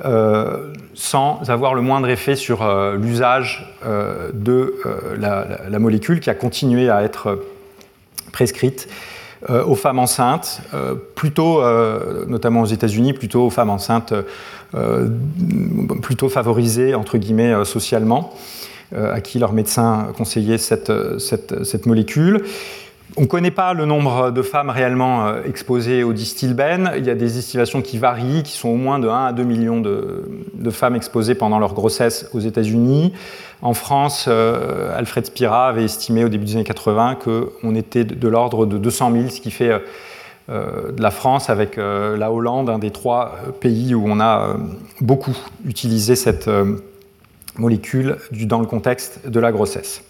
euh, sans avoir le moindre effet sur euh, l'usage de la, molécule qui a continué à être prescrite aux femmes enceintes, plutôt, notamment aux États-Unis, plutôt aux femmes enceintes plutôt favorisées, entre guillemets, socialement, à qui leur médecin conseillait cette, cette molécule. On ne connaît pas le nombre de femmes réellement euh, exposées au distilbène. Il y a des estimations qui varient, qui sont au moins de 1 à 2 millions de, femmes exposées pendant leur grossesse aux États-Unis. En France, euh, Alfred Spira avait estimé au début des années 80 qu'on était de, l'ordre de 200 000, ce qui fait euh, de la France avec la Hollande un des trois pays où on a beaucoup utilisé cette molécule dans le contexte de la grossesse.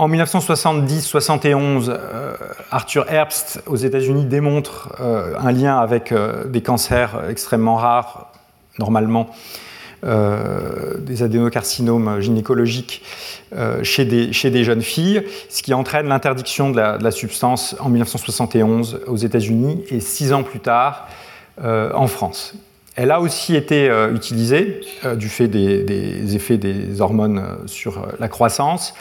En 1970-71, euh, Arthur Herbst aux États-Unis démontre euh, un lien avec euh, des cancers extrêmement rares, normalement, des adénocarcinomes gynécologiques chez, des, jeunes filles, ce qui entraîne l'interdiction de, la substance en 1971 aux États-Unis et six ans plus tard en France. Elle a aussi été utilisée du fait des, effets des hormones sur la croissance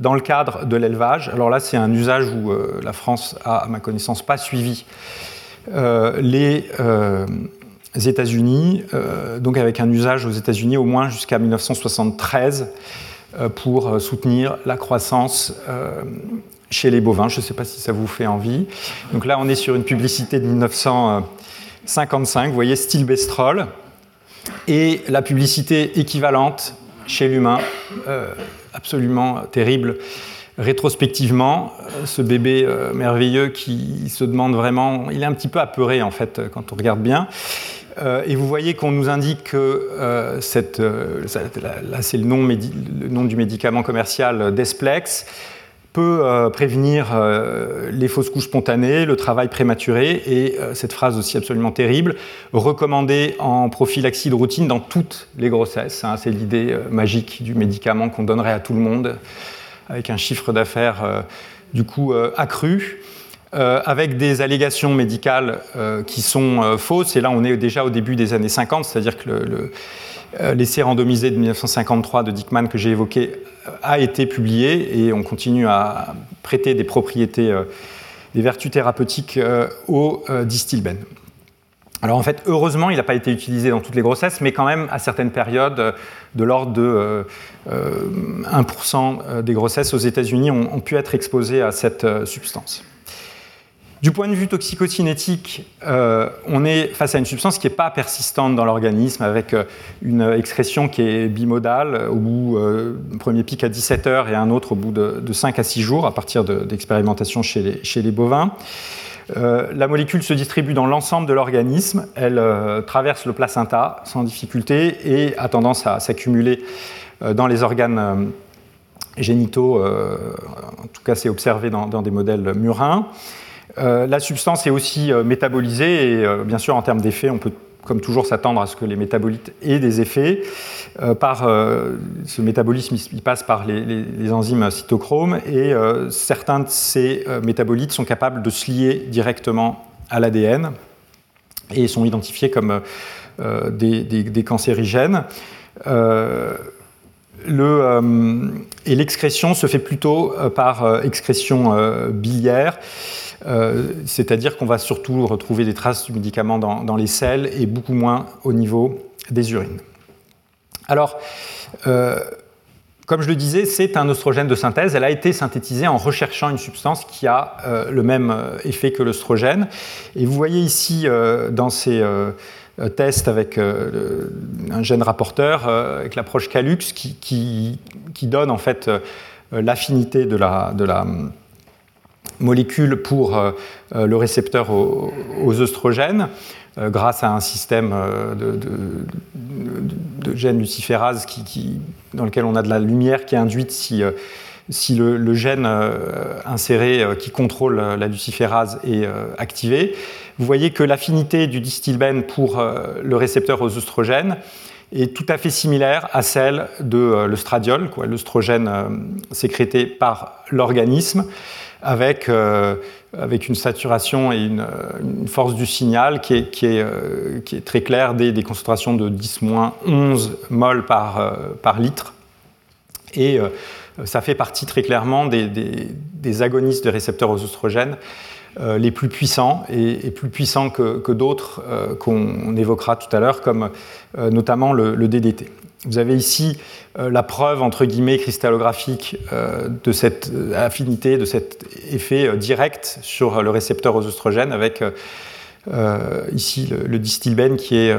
dans le cadre de l'élevage. Alors là, c'est un usage où euh, la France a, à ma connaissance, pas suivi euh, les euh, États-Unis, donc avec un usage aux États-Unis au moins jusqu'à 1973 pour soutenir la croissance chez les bovins. Je ne sais pas si ça vous fait envie. Donc là, on est sur une publicité de 1955, vous voyez, style Bestrol, et la publicité équivalente chez l'humain absolument terrible. Rétrospectivement, ce bébé euh, merveilleux qui se demande vraiment, il est un petit peu apeuré en fait quand on regarde bien. Euh, et vous voyez qu'on nous indique que euh, cette, là, c'est le nom, du médicament commercial Desplex peut euh, prévenir euh, les fausses couches spontanées, le travail prématuré et euh, cette phrase aussi absolument terrible, recommandée en prophylaxie de routine dans toutes les grossesses. Hein. c'est l'idée magique du médicament qu'on donnerait à tout le monde avec un chiffre d'affaires du coup accru. Avec des allégations médicales qui sont fausses. Et là, on est déjà au début des années 50, c'est-à-dire que le, l'essai randomisé de 1953 de Dickman que j'ai évoqué a été publié et on continue à prêter des propriétés, euh, des vertus thérapeutiques euh, au euh, distilbène. Alors en fait, heureusement, il n'a pas été utilisé dans toutes les grossesses, mais quand même à certaines périodes, de l'ordre de 1% des grossesses aux États-Unis ont, pu être exposées à cette substance. Du point de vue toxicocinétique, euh, on est face à une substance qui n'est pas persistante dans l'organisme, avec euh, une excrétion qui est bimodale, au bout euh, premier pic à 17 heures et un autre au bout de, 5 à 6 jours, à partir d'expérimentations chez, les, bovins. la molécule se distribue dans l'ensemble de l'organisme, elle traverse le placenta sans difficulté et a tendance à s'accumuler dans les organes génitaux, en tout cas c'est observé dans, des modèles murins. Euh, la substance est aussi euh, métabolisée et euh, bien sûr en termes d'effets, on peut comme toujours s'attendre à ce que les métabolites aient des effets. par ce métabolisme, il passe par les, enzymes cytochromes et certains de ces métabolites sont capables de se lier directement à l'ADN et sont identifiés comme des, des, cancérigènes. et l'excrétion se fait plutôt par excrétion biliaire. C'est-à-dire qu'on va surtout retrouver des traces du médicament dans, les selles et beaucoup moins au niveau des urines. Alors, comme je le disais, c'est un oestrogène de synthèse. Elle a été synthétisée en recherchant une substance qui a euh, le même euh, effet que l'oestrogène. Et vous voyez ici euh, dans ces tests avec un gène rapporteur, avec l'approche Calux, qui, donne en fait l'affinité de la, de la molécule pour le récepteur aux, oestrogènes. Euh, grâce à un système euh, de, gènes luciférase qui, dans lequel on a de la lumière qui est induite si, euh, si le, gène inséré qui contrôle la luciférase est activé. Vous voyez que l'affinité du distilbène pour le récepteur aux oestrogènes est tout à fait similaire à celle de l'œstradiol, l'œstrogène sécrété par l'organisme avec, euh, avec une saturation et une, force du signal qui est, qui est, euh, très claire des, des concentrations de 10-11 mol par, euh, par litre. Et ça fait partie très clairement des, des, agonistes de récepteurs aux oestrogènes les plus puissants et, plus puissants que, que d'autres qu'on évoquera tout à l'heure, comme notamment le DDT. Vous avez ici euh, la preuve, entre guillemets, cristalographique euh, de cette euh, affinité, de cet effet direct sur le récepteur aux oestrogènes, avec ici le, distilbène qui est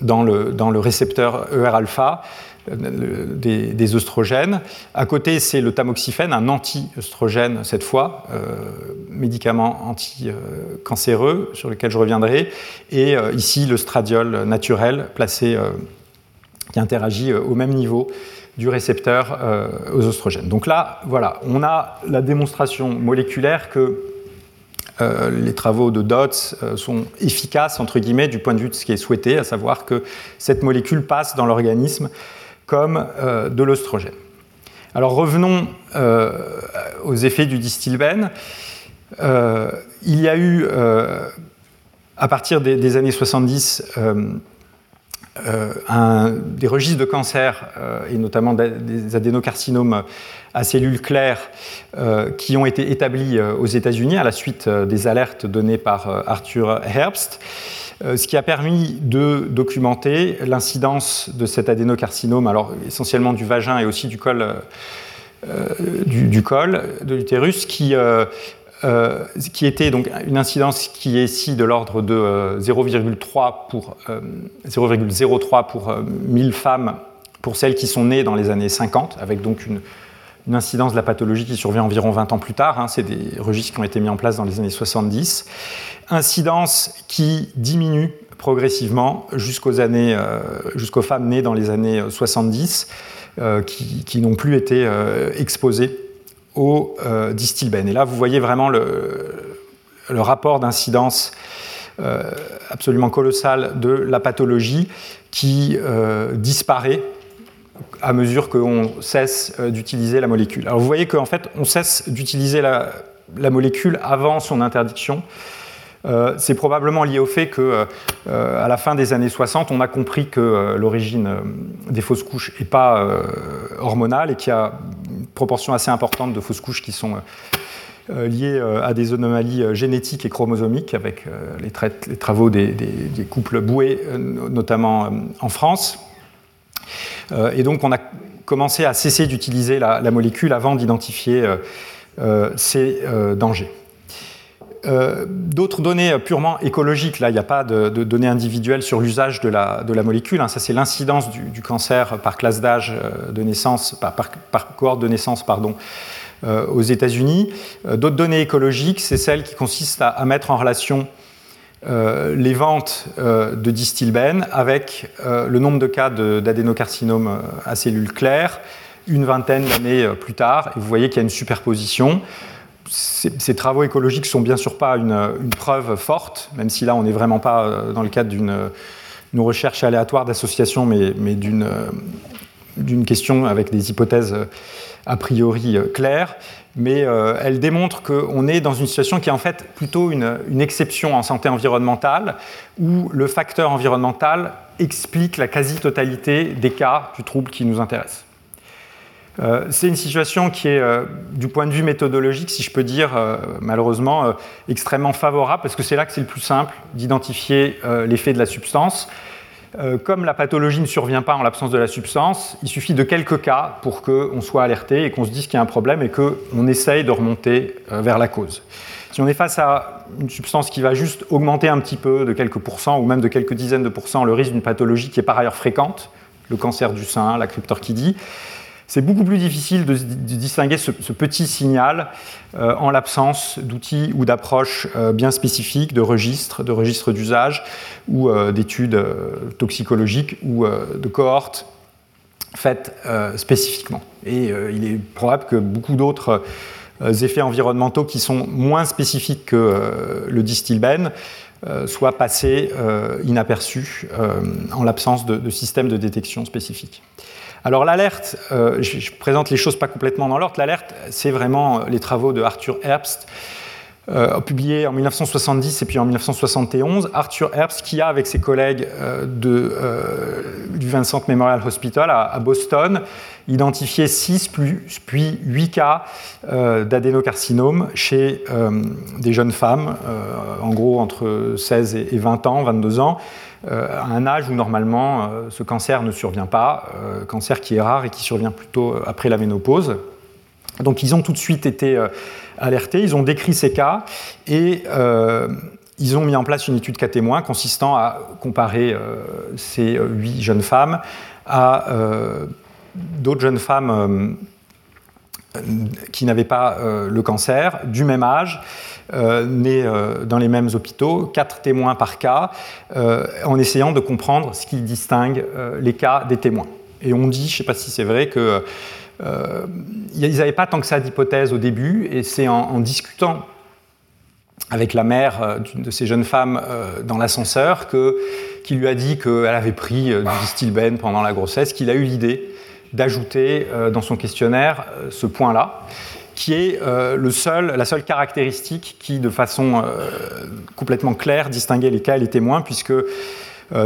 dans le, dans le récepteur ER-alpha des, des, oestrogènes. À côté, c'est le tamoxifène, un anti-œstrogène cette fois, médicament anti-cancéreux sur lequel je reviendrai. Et ici, le stradiol naturel placé qui interagit euh, au même niveau du récepteur euh, aux oestrogènes. Donc là, voilà, on a la démonstration moléculaire que euh, les travaux de Dodds sont efficaces, entre guillemets, du point de vue de ce qui est souhaité, à savoir que cette molécule passe dans l'organisme comme de l'oestrogène. Alors revenons aux effets du distilbène. il y a eu, à partir des années 70, euh, des registres de cancer, euh, et notamment des adénocarcinomes à cellules claires, euh, qui ont été établis aux États-Unis à la suite des alertes données par Arthur Herbst, ce qui a permis de documenter l'incidence de cet adénocarcinome, alors essentiellement du vagin et aussi du col, de l'utérus, qui qui était donc une incidence qui est ici de l'ordre de 0,3 euh, pour 0,03 euh, pour 1000 femmes pour celles qui sont nées dans les années 50, avec donc une, incidence de la pathologie qui survient environ 20 ans plus tard. Hein. C'est des registres qui ont été mis en place dans les années 70. Incidence qui diminue progressivement jusqu'aux années, jusqu'aux femmes nées dans les années 70, qui, qui n'ont plus été exposées au euh, distilbène. Et là, vous voyez vraiment le, rapport d'incidence euh, absolument colossal de la pathologie qui euh, disparaît à mesure qu'on cesse d'utiliser la molécule. Alors vous voyez qu'en fait, on cesse d'utiliser la, molécule avant son interdiction. C'est probablement lié au fait que, à la fin des années 60, on a compris que l'origine des fausses couches n'est pas hormonale et qu'il y a proportion assez importante de fausses couches qui sont euh, euh, liées euh, à des anomalies génétiques et chromosomiques, avec les, travaux des, couples boués, notamment en France. et donc on a commencé à cesser d'utiliser la, molécule avant d'identifier ces dangers. D'autres données purement écologiques, là il n'y a pas de, données individuelles sur l'usage de la, molécule, hein. ça c'est l'incidence du, cancer par classe d'âge de naissance, par, cohorte de naissance pardon, aux États-Unis. D'autres données écologiques, c'est celles qui consistent à, mettre en relation les ventes de distilbène avec le nombre de cas d'adénocarcinome à cellules claires une vingtaine d'années plus tard, et vous voyez qu'il y a une superposition ces, travaux écologiques sont bien sûr pas une, preuve forte, même si là on n'est vraiment pas euh, dans le cadre d'une recherche aléatoire d'association, mais, mais d'une question avec des hypothèses a priori claires, mais elles démontrent qu'on est dans une situation qui est en fait plutôt une, une, exception en santé environnementale, où le facteur environnemental explique la quasi-totalité des cas du trouble qui nous intéresse. Euh, c'est une situation qui est, euh, du point de vue méthodologique, si je peux dire, euh, malheureusement, extrêmement favorable, parce que c'est là que c'est le plus simple d'identifier l'effet de la substance. comme la pathologie ne survient pas en l'absence de la substance, il suffit de quelques cas pour qu'on soit alerté et qu'on se dise qu'il y a un problème et qu'on essaye de remonter vers la cause. Si on est face à une substance qui va juste augmenter un petit peu de quelques pourcents ou même de quelques dizaines de pourcents le risque d'une pathologie qui est par ailleurs fréquente, le cancer du sein, la cryptorchidie, c'est beaucoup plus difficile de, distinguer ce, petit signal euh, en l'absence d'outils ou d'approches euh, bien spécifiques, de registres, de registres d'usage ou euh, d'études toxicologiques ou de cohortes faites spécifiquement. Et il est probable que beaucoup d'autres effets environnementaux qui sont moins spécifiques que le distilbène soient passés inaperçus en l'absence de, de systèmes de détection spécifiques. Alors l'alerte, euh, je, présente les choses pas complètement dans l'ordre, l'alerte, c'est vraiment euh, les travaux de Arthur Herbst, euh, publiés en 1970 et puis en 1971. Arthur Herbst qui a, avec ses collègues de, du Vincent Memorial Hospital à, Boston, identifié 6 puis 8 cas d'adénocarcinome chez des jeunes femmes, en gros entre 16 et 20 ans, 22 ans, euh, à un âge où normalement euh, ce cancer ne survient pas, euh, cancer qui est rare et qui survient plutôt après la ménopause. Donc ils ont tout de suite été alertés, ils ont décrit ces cas et ils ont mis en place une étude cas témoin consistant à comparer ces huit jeunes femmes à d'autres jeunes femmes qui n'avaient pas le cancer, du même âge, euh, euh, dans les mêmes hôpitaux, quatre témoins par cas, euh, en essayant de comprendre ce qui distingue les cas des témoins. Et on dit, je ne sais pas si c'est vrai, que ils n'avaient pas tant que ça d'hypothèses au début, et c'est en, discutant avec la mère de ces jeunes femmes dans l'ascenseur qui lui a dit qu'elle avait pris du distilbène pendant la grossesse, qu'il a eu l'idée d'ajouter dans son questionnaire ce point-là qui est euh, le seul, la seule caractéristique qui, de façon euh, complètement claire, distinguait les cas et les témoins, puisque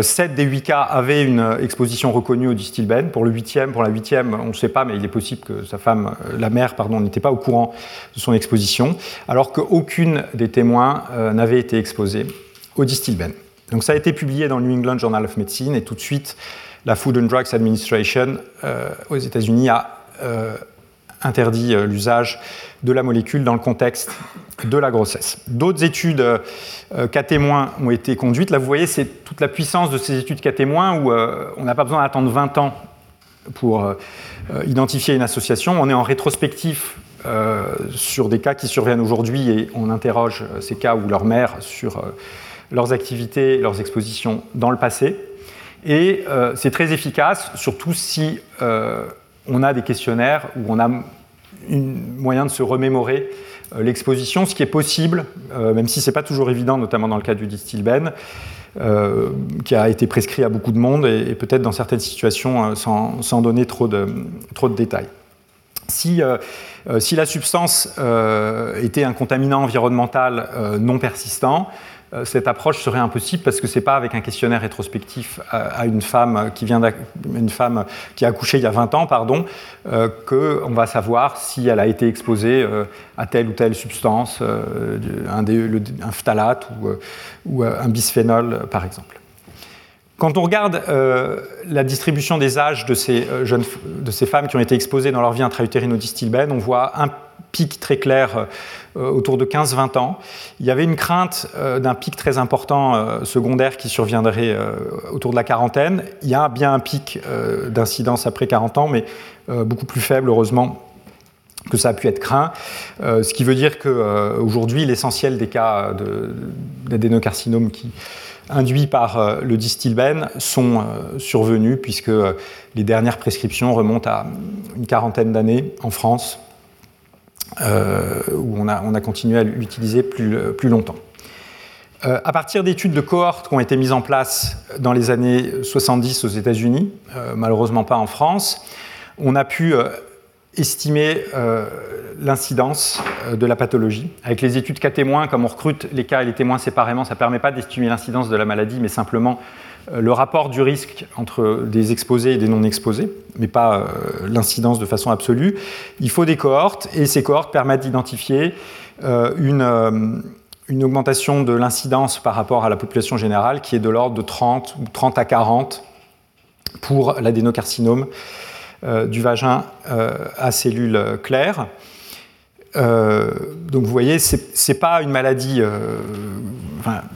7 euh, des 8 cas avaient une exposition reconnue au distilbène. Pour le 8e, pour la 8e, on ne sait pas, mais il est possible que sa femme, la mère, pardon, n'était pas au courant de son exposition, alors qu'aucune des témoins n'avait été exposée au distilbène. Donc ça a été publié dans le New England Journal of Medicine et tout de suite, la Food and Drugs Administration aux États-Unis a interdit euh, l'usage de la molécule dans le contexte de la grossesse. D'autres études euh, cas témoins ont été conduites. Là, vous voyez, c'est toute la puissance de ces études cas témoins où euh, on n'a pas besoin d'attendre 20 ans pour identifier une association. On est en rétrospectif sur des cas qui surviennent aujourd'hui et on interroge ces cas ou leurs mères sur leurs activités, leurs expositions dans le passé. Et c'est très efficace, surtout si on a des questionnaires où on a un moyen de se remémorer euh, l'exposition, ce qui est possible, euh, même si ce n'est pas toujours évident, notamment dans le cas du distilbène, euh, qui a été prescrit à beaucoup de monde et, peut-être dans certaines situations sans, donner trop de, détails. Si, si la substance était un contaminant environnemental non persistant, cette approche serait impossible parce que ce n'est pas avec un questionnaire rétrospectif à, une femme qui vient une femme qui a accouché il y a 20 ans, pardon, euh, qu'on va savoir si elle a été exposée euh, à telle ou telle substance, un, un, phtalate ou, un bisphénol, par exemple. Quand on regarde la distribution des âges de ces, jeunes, de ces femmes qui ont été exposées dans leur vie intra-utérine au distilbène, on voit un pic très clair euh, autour de 15-20 ans. Il y avait une crainte euh, d'un pic très important euh, secondaire qui surviendrait autour de la quarantaine. Il y a bien un pic d'incidence après 40 ans, mais beaucoup plus faible, heureusement, que ça a pu être craint, ce qui veut dire qu'aujourd'hui, l'essentiel des cas d'adénocarcinome qui induits par le distilbène sont survenus puisque les dernières prescriptions remontent à une quarantaine d'années en France euh, où on a, continué à l'utiliser plus, longtemps. Euh, à partir d'études de cohortes qui ont été mises en place dans les années 70 aux États-Unis, euh, malheureusement pas en France, on a pu estimer l'incidence de la pathologie. Avec les études cas témoins, comme on recrute les cas et les témoins séparément, ça ne permet pas d'estimer l'incidence de la maladie, mais simplement le rapport du risque entre des exposés et des non exposés, mais pas l'incidence de façon absolue. Il faut des cohortes, et ces cohortes permettent d'identifier une une augmentation de l'incidence par rapport à la population générale qui est de l'ordre de 30 ou 30 à 40 pour l'adénocarcinome euh, du vagin euh, à cellules claires. Euh, donc vous voyez, ce n'est pas une maladie,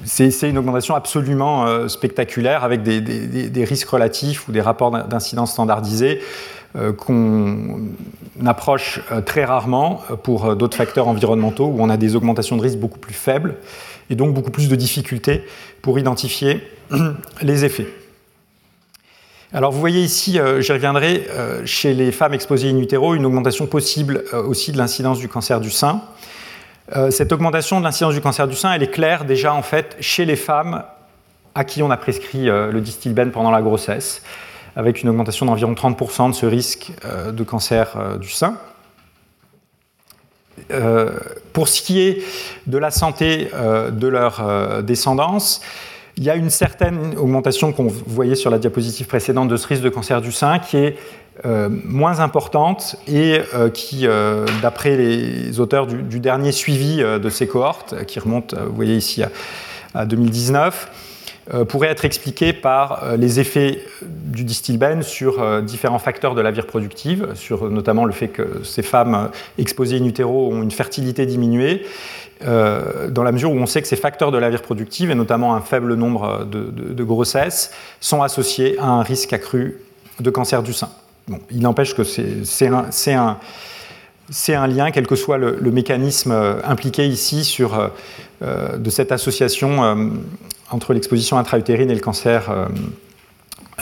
c'est une augmentation absolument spectaculaire avec des, risques relatifs ou des rapports d'incidence standardisés. Euh, qu'on approche euh, très rarement euh, pour d'autres facteurs environnementaux où on a des augmentations de risque beaucoup plus faibles et donc beaucoup plus de difficultés pour identifier les effets. Alors vous voyez ici, j'y reviendrai, chez les femmes exposées in utero, une augmentation possible aussi de l'incidence du cancer du sein. Cette augmentation de l'incidence du cancer du sein, elle est claire déjà en fait chez les femmes à qui on a prescrit le distilbène pendant la grossesse avec une augmentation d'environ 30% de ce risque euh, de cancer euh, du sein. Euh, pour ce qui est de la santé de leur descendance, il y a une certaine augmentation qu'on voyait sur la diapositive précédente de ce risque de cancer du sein qui est moins importante et qui, d'après les auteurs du, dernier suivi de ces cohortes, qui remonte, vous voyez ici, à 2019, euh, pourrait être expliqué par euh, les effets du distilbène sur euh, différents facteurs de la vie reproductive, sur notamment le fait que ces femmes exposées in utero ont une fertilité diminuée, dans la mesure où on sait que ces facteurs de la vie reproductive, et notamment un faible nombre de, grossesses, sont associés à un risque accru de cancer du sein. il n'empêche que c'est un, lien, quel que soit le, mécanisme impliqué ici sur, de cette association entre l'exposition intra-utérine et le cancer euh,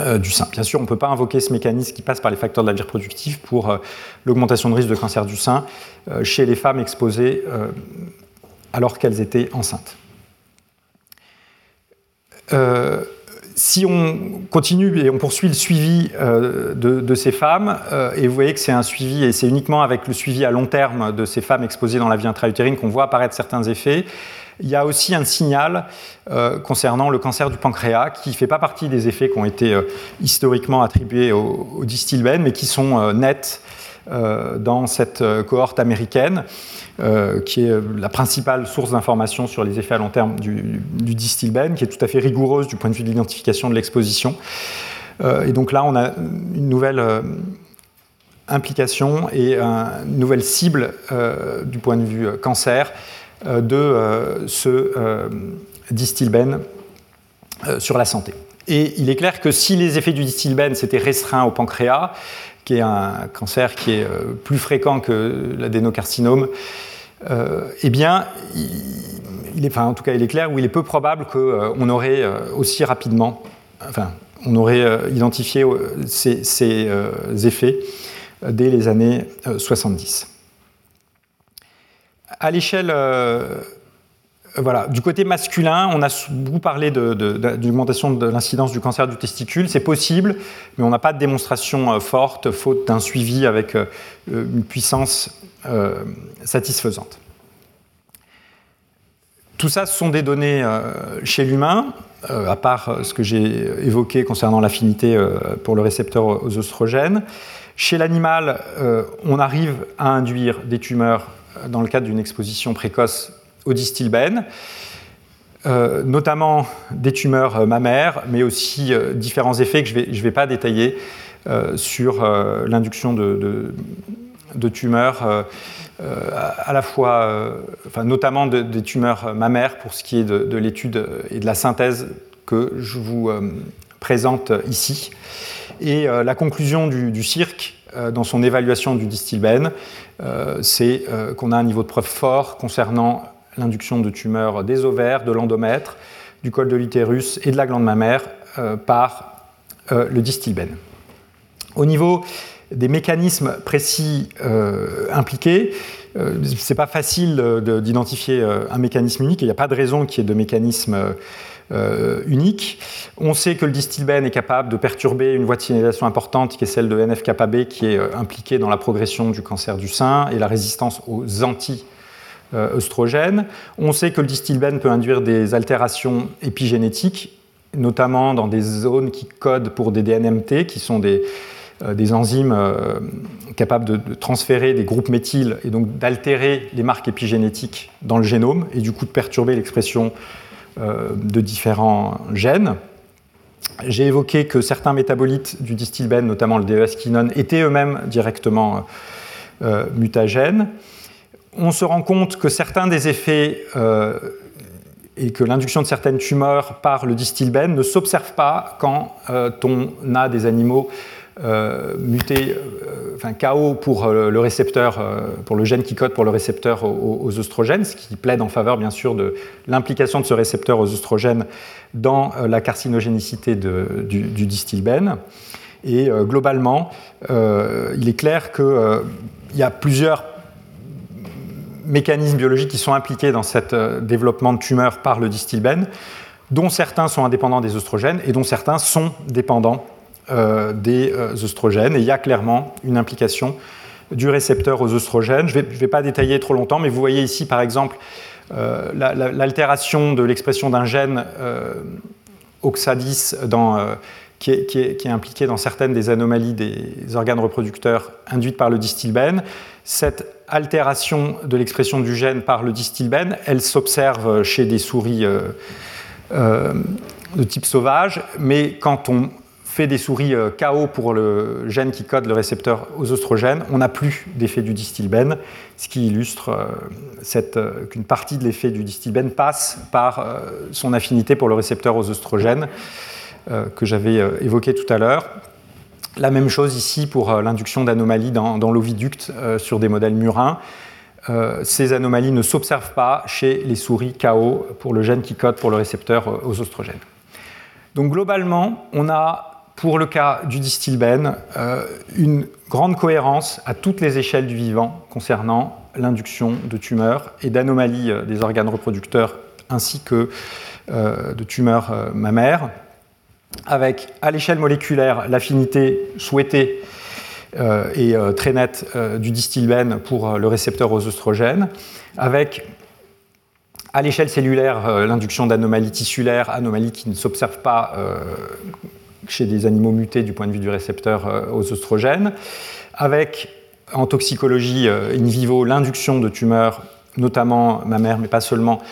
euh, du sein. Bien sûr, on ne peut pas invoquer ce mécanisme qui passe par les facteurs de la vie reproductive pour euh, l'augmentation de risque de cancer du sein chez les femmes exposées alors qu'elles étaient enceintes. si on continue et on poursuit le suivi de, ces femmes, et vous voyez que c'est un suivi, et c'est uniquement avec le suivi à long terme de ces femmes exposées dans la vie intra-utérine qu'on voit apparaître certains effets, il y a aussi un signal euh, concernant le cancer du pancréas qui ne fait pas partie des effets qui ont été euh, historiquement attribués au, au mais qui sont euh, nets dans cette cohorte américaine, qui est la principale source d'information sur les effets à long terme du, du, distilbène, qui est tout à fait rigoureuse du point de vue de l'identification de l'exposition. et donc là, on a une nouvelle implication et une nouvelle cible du point de vue cancer euh, de euh, ce euh, distilbène sur la santé. Et il est clair que si les effets du distilbène s'étaient restreints au pancréas, qui est un cancer qui est plus fréquent que l'adénocarcinome, eh bien, en tout cas, il est clair où il est peu probable qu'on aurait aussi rapidement, enfin, on aurait identifié ces, ces effets dès les années 70 à l'échelle euh, voilà, du côté masculin, on a beaucoup parlé d'augmentation de, de, l'incidence du cancer du testicule. C'est possible, mais on n'a pas de démonstration euh, forte, faute d'un suivi avec euh, une puissance satisfaisante. Tout ça, sont des données chez l'humain, à part ce que j'ai évoqué concernant l'affinité pour le récepteur aux oestrogènes. Chez l'animal, on arrive à induire des tumeurs dans le cadre d'une exposition précoce au distilbène, euh, notamment des tumeurs euh, mammaires, mais aussi euh, différents effets que je ne vais, pas détailler sur l'induction de, tumeurs, à la fois, enfin, notamment des tumeurs mammaires pour ce qui est de, l'étude et de la synthèse que je vous présente ici. Et la conclusion du, du cirque dans son évaluation du distilbène, euh, c'est euh, qu'on a un niveau de preuve fort concernant l'induction de tumeurs des ovaires, de l'endomètre, du col de l'utérus et de la glande mammaire euh, par le distilbène. Au niveau des mécanismes précis impliqués. Ce n'est pas facile d'identifier un mécanisme unique, il n'y a pas de raison qu'il y ait de mécanisme unique. On sait que le distilbène est capable de perturber une voie de signalisation importante qui est celle de NF-kappa-B qui est impliquée dans la progression du cancer du sein et la résistance aux anti œstrogènes. On sait que le distilbène peut induire des altérations épigénétiques notamment dans des zones qui codent pour des DNMT, qui sont des, euh, enzymes euh, capables de, transférer des groupes méthyles et donc d'altérer les marques épigénétiques dans le génome et du coup de perturber l'expression euh, de différents gènes. J'ai évoqué que certains métabolites du distilbène, notamment le DES-quinone, étaient eux-mêmes directement mutagènes. On se rend compte que certains des effets et que l'induction de certaines tumeurs par le distilbène ne s'observe pas quand euh, on a des animaux euh, mutés, euh, enfin KO pour le récepteur, pour le gène qui code pour le récepteur aux, oestrogènes, ce qui plaide en faveur bien sûr de l'implication de ce récepteur aux oestrogènes dans la carcinogénicité du, du. Et globalement, il est clair qu'il y a plusieurs mécanismes biologiques qui sont impliqués dans ce euh, développement de tumeurs par le distilbène, dont certains sont indépendants des oestrogènes et dont certains sont dépendants euh, des euh, oestrogènes. Et il y a clairement une implication du récepteur aux oestrogènes. Je ne vais, pas détailler trop longtemps, mais vous voyez ici par exemple l'altération de l'expression d'un gène oxadis dans, qui, est, qui, est, impliqué dans certaines des anomalies des organes reproducteurs induites par le distilbène. Cette altération de l'expression du gène par le distilbène, elle s'observe chez des souris euh, euh, de type sauvage, mais quand on fait des souris euh, KO pour le gène qui code le récepteur aux oestrogènes, on n'a plus d'effet du distilbène, ce qui illustre qu'une partie de l'effet du distilbène passe par son affinité pour le récepteur aux oestrogènes que j'avais évoqué tout à l'heure. La même chose ici pour euh, l'induction d'anomalies dans, l'oviducte euh, sur des modèles murins. Euh, ces anomalies ne s'observent pas chez les souris KO pour le gène qui code pour le récepteur aux oestrogènes. Donc globalement, on a pour le cas du distilbène une grande cohérence à toutes les échelles du vivant concernant l'induction de tumeurs et d'anomalies des organes reproducteurs ainsi que de tumeurs mammaires avec à l'échelle moléculaire l'affinité souhaitée euh, et euh, très nette euh, du distilbène pour le récepteur aux oestrogènes, avec à l'échelle cellulaire l'induction d'anomalies tissulaires, anomalies qui ne s'observent pas chez des animaux mutés du point de vue du récepteur aux oestrogènes, avec en toxicologie in vivo l'induction de tumeurs, notamment mammaires, mais pas seulement,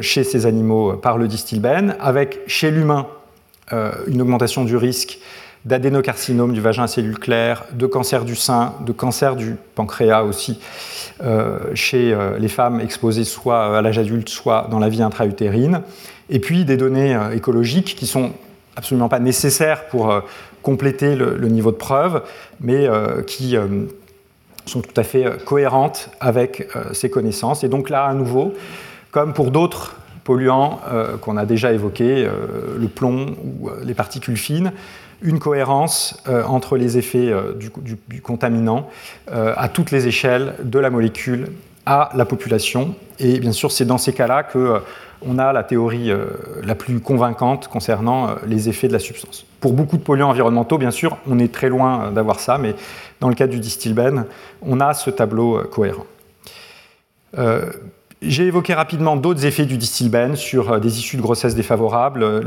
chez ces animaux par le distilbène, avec chez l'humain une augmentation du risque d'adénocarcinome du vagin à cellules claires, de cancer du sein, de cancer du pancréas aussi, euh, chez euh, les femmes exposées soit à l'âge adulte, soit dans la vie intra-utérine. Et puis des données écologiques qui sont absolument pas nécessaires pour compléter le, niveau de preuve, mais qui sont tout à fait cohérentes avec ces connaissances. Et donc là, à nouveau, comme pour d'autres polluants euh, qu'on a déjà évoqués, euh, le plomb ou euh, les particules fines, une cohérence entre les effets du, contaminant à toutes les échelles de la molécule à la population. Et bien sûr, c'est dans ces cas-là que on a la théorie la plus convaincante concernant les effets de la substance. Pour beaucoup de polluants environnementaux, bien sûr, on est très loin d'avoir ça, mais dans le cas du distilbène, on a ce tableau cohérent. J'ai évoqué rapidement d'autres effets du distilbène sur euh, des issues de grossesse défavorables, euh,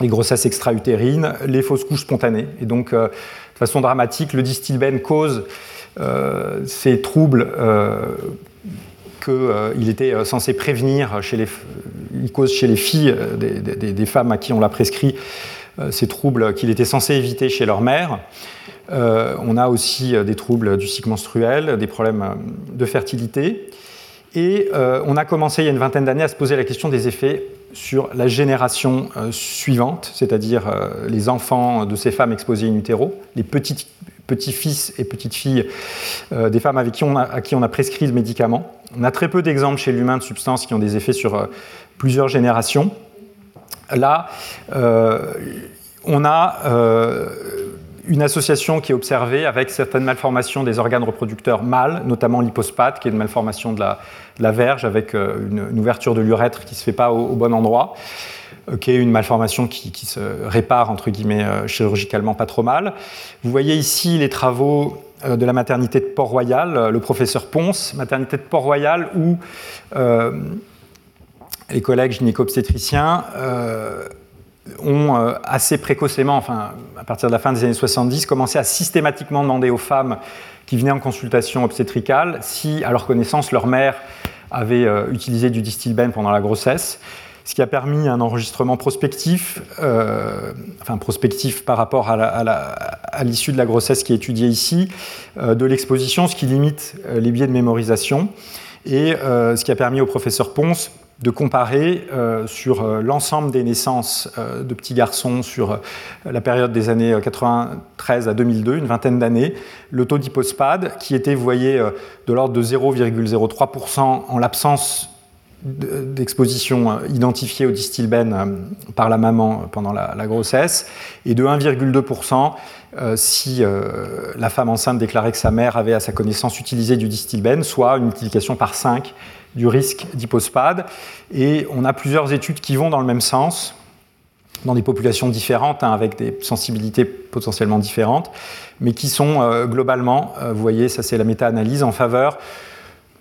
les, grossesses extra-utérines, les fausses couches spontanées. Et donc, euh, de façon dramatique, le distilbène cause ces troubles qu'il était censé prévenir chez les, il cause chez les filles des, femmes à qui on l'a prescrit ces troubles qu'il était censé éviter chez leur mère. Euh, on a aussi euh, des troubles du cycle menstruel, des problèmes euh, de fertilité. Et on a commencé il y a une vingtaine d'années à se poser la question des effets sur la génération suivante, c'est-à-dire les enfants de ces femmes exposées in utero, les petits-fils et petites-filles des femmes à qui on a prescrit le médicament. On a très peu d'exemples chez l'humain de substances qui ont des effets sur plusieurs générations. Là, on a une association qui est observée avec certaines malformations des organes reproducteurs mâles, notamment l'hypospate, qui est une malformation de la, verge avec une, ouverture de l'urètre qui ne se fait pas au, bon endroit, qui est une malformation qui, qui, se répare, entre guillemets, chirurgicalement pas trop mal. Vous voyez ici les travaux de la maternité de Port-Royal, le professeur Ponce, maternité de Port-Royal, où les collègues gynéco-obstétriciens ont euh, assez précocement, enfin à partir de la fin des années 70, commencé à systématiquement demander aux femmes qui venaient en consultation obstétricale si, à leur connaissance, leur mère avait euh, utilisé du distilbène pendant la grossesse, ce qui a permis un enregistrement prospectif, euh, enfin prospectif par rapport à l'issue de la grossesse qui est étudiée ici, de l'exposition, ce qui limite les biais de mémorisation, et ce qui a permis au professeur Ponce de comparer euh, sur euh, l'ensemble des naissances euh, de petits garçons sur la période des années 93 à 2002, une vingtaine d'années, le taux d'hypospade qui était, vous voyez, de l'ordre de 0,03% en l'absence d'exposition identifiée au distilbène par la maman pendant la, grossesse, et de 1,2% si la femme enceinte déclarait que sa mère avait à sa connaissance utilisé du distilbène, soit une multiplication par 5 du risque d'hypospade. Et on a plusieurs études qui vont dans le même sens, dans des populations différentes, hein, avec des sensibilités potentiellement différentes, mais qui sont euh, globalement, euh, vous voyez, ça c'est la méta-analyse, en faveur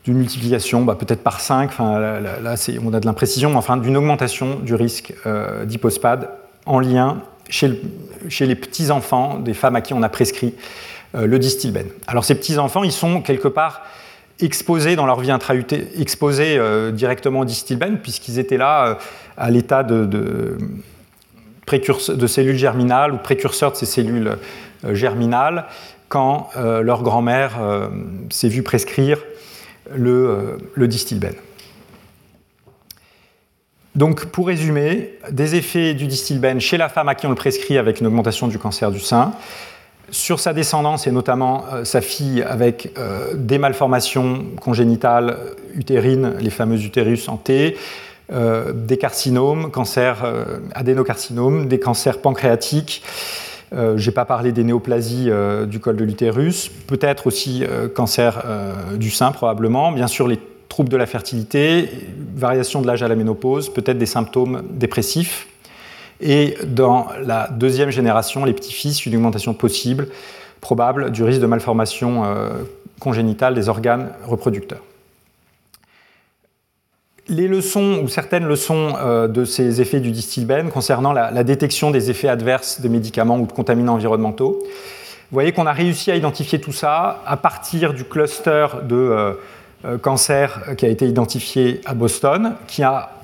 d'une multiplication bah, peut-être par 5, enfin, là, là on a de l'imprécision, enfin d'une augmentation du risque euh, en lien chez, les petits-enfants des femmes à qui on a prescrit le distilbène. Alors ces petits-enfants, ils sont quelque part exposés dans leur vie intra exposés euh, directement au distilbène, puisqu'ils étaient là euh, à l'état de, de, de, cellules germinales ou précurseurs de ces cellules euh, germinales, quand leur grand-mère s'est vue prescrire le, le. Donc, pour résumer, des effets du distilbène chez la femme à qui on le prescrit avec une augmentation du cancer du sein, sur sa descendance et notamment euh, sa fille avec euh, des malformations congénitales utérines, les fameux utérus en T, euh, des carcinomes, cancers adénocarcinomes, des cancers pancréatiques. je n'ai pas parlé des néoplasies du col de l'utérus, peut-être aussi cancer du sein probablement, bien sûr les troubles de la fertilité, variation de l'âge à la ménopause, peut-être des symptômes dépressifs et dans la deuxième génération, les petits-fils, une augmentation possible, probable, du risque de malformation euh, congénitale des organes reproducteurs. Les leçons, ou certaines leçons euh, de ces effets du distilbène concernant la, détection des effets adverses des médicaments ou de contaminants environnementaux. Vous voyez qu'on a réussi à identifier tout ça à partir du cluster de euh, cancer qui a été identifié à Boston, qui a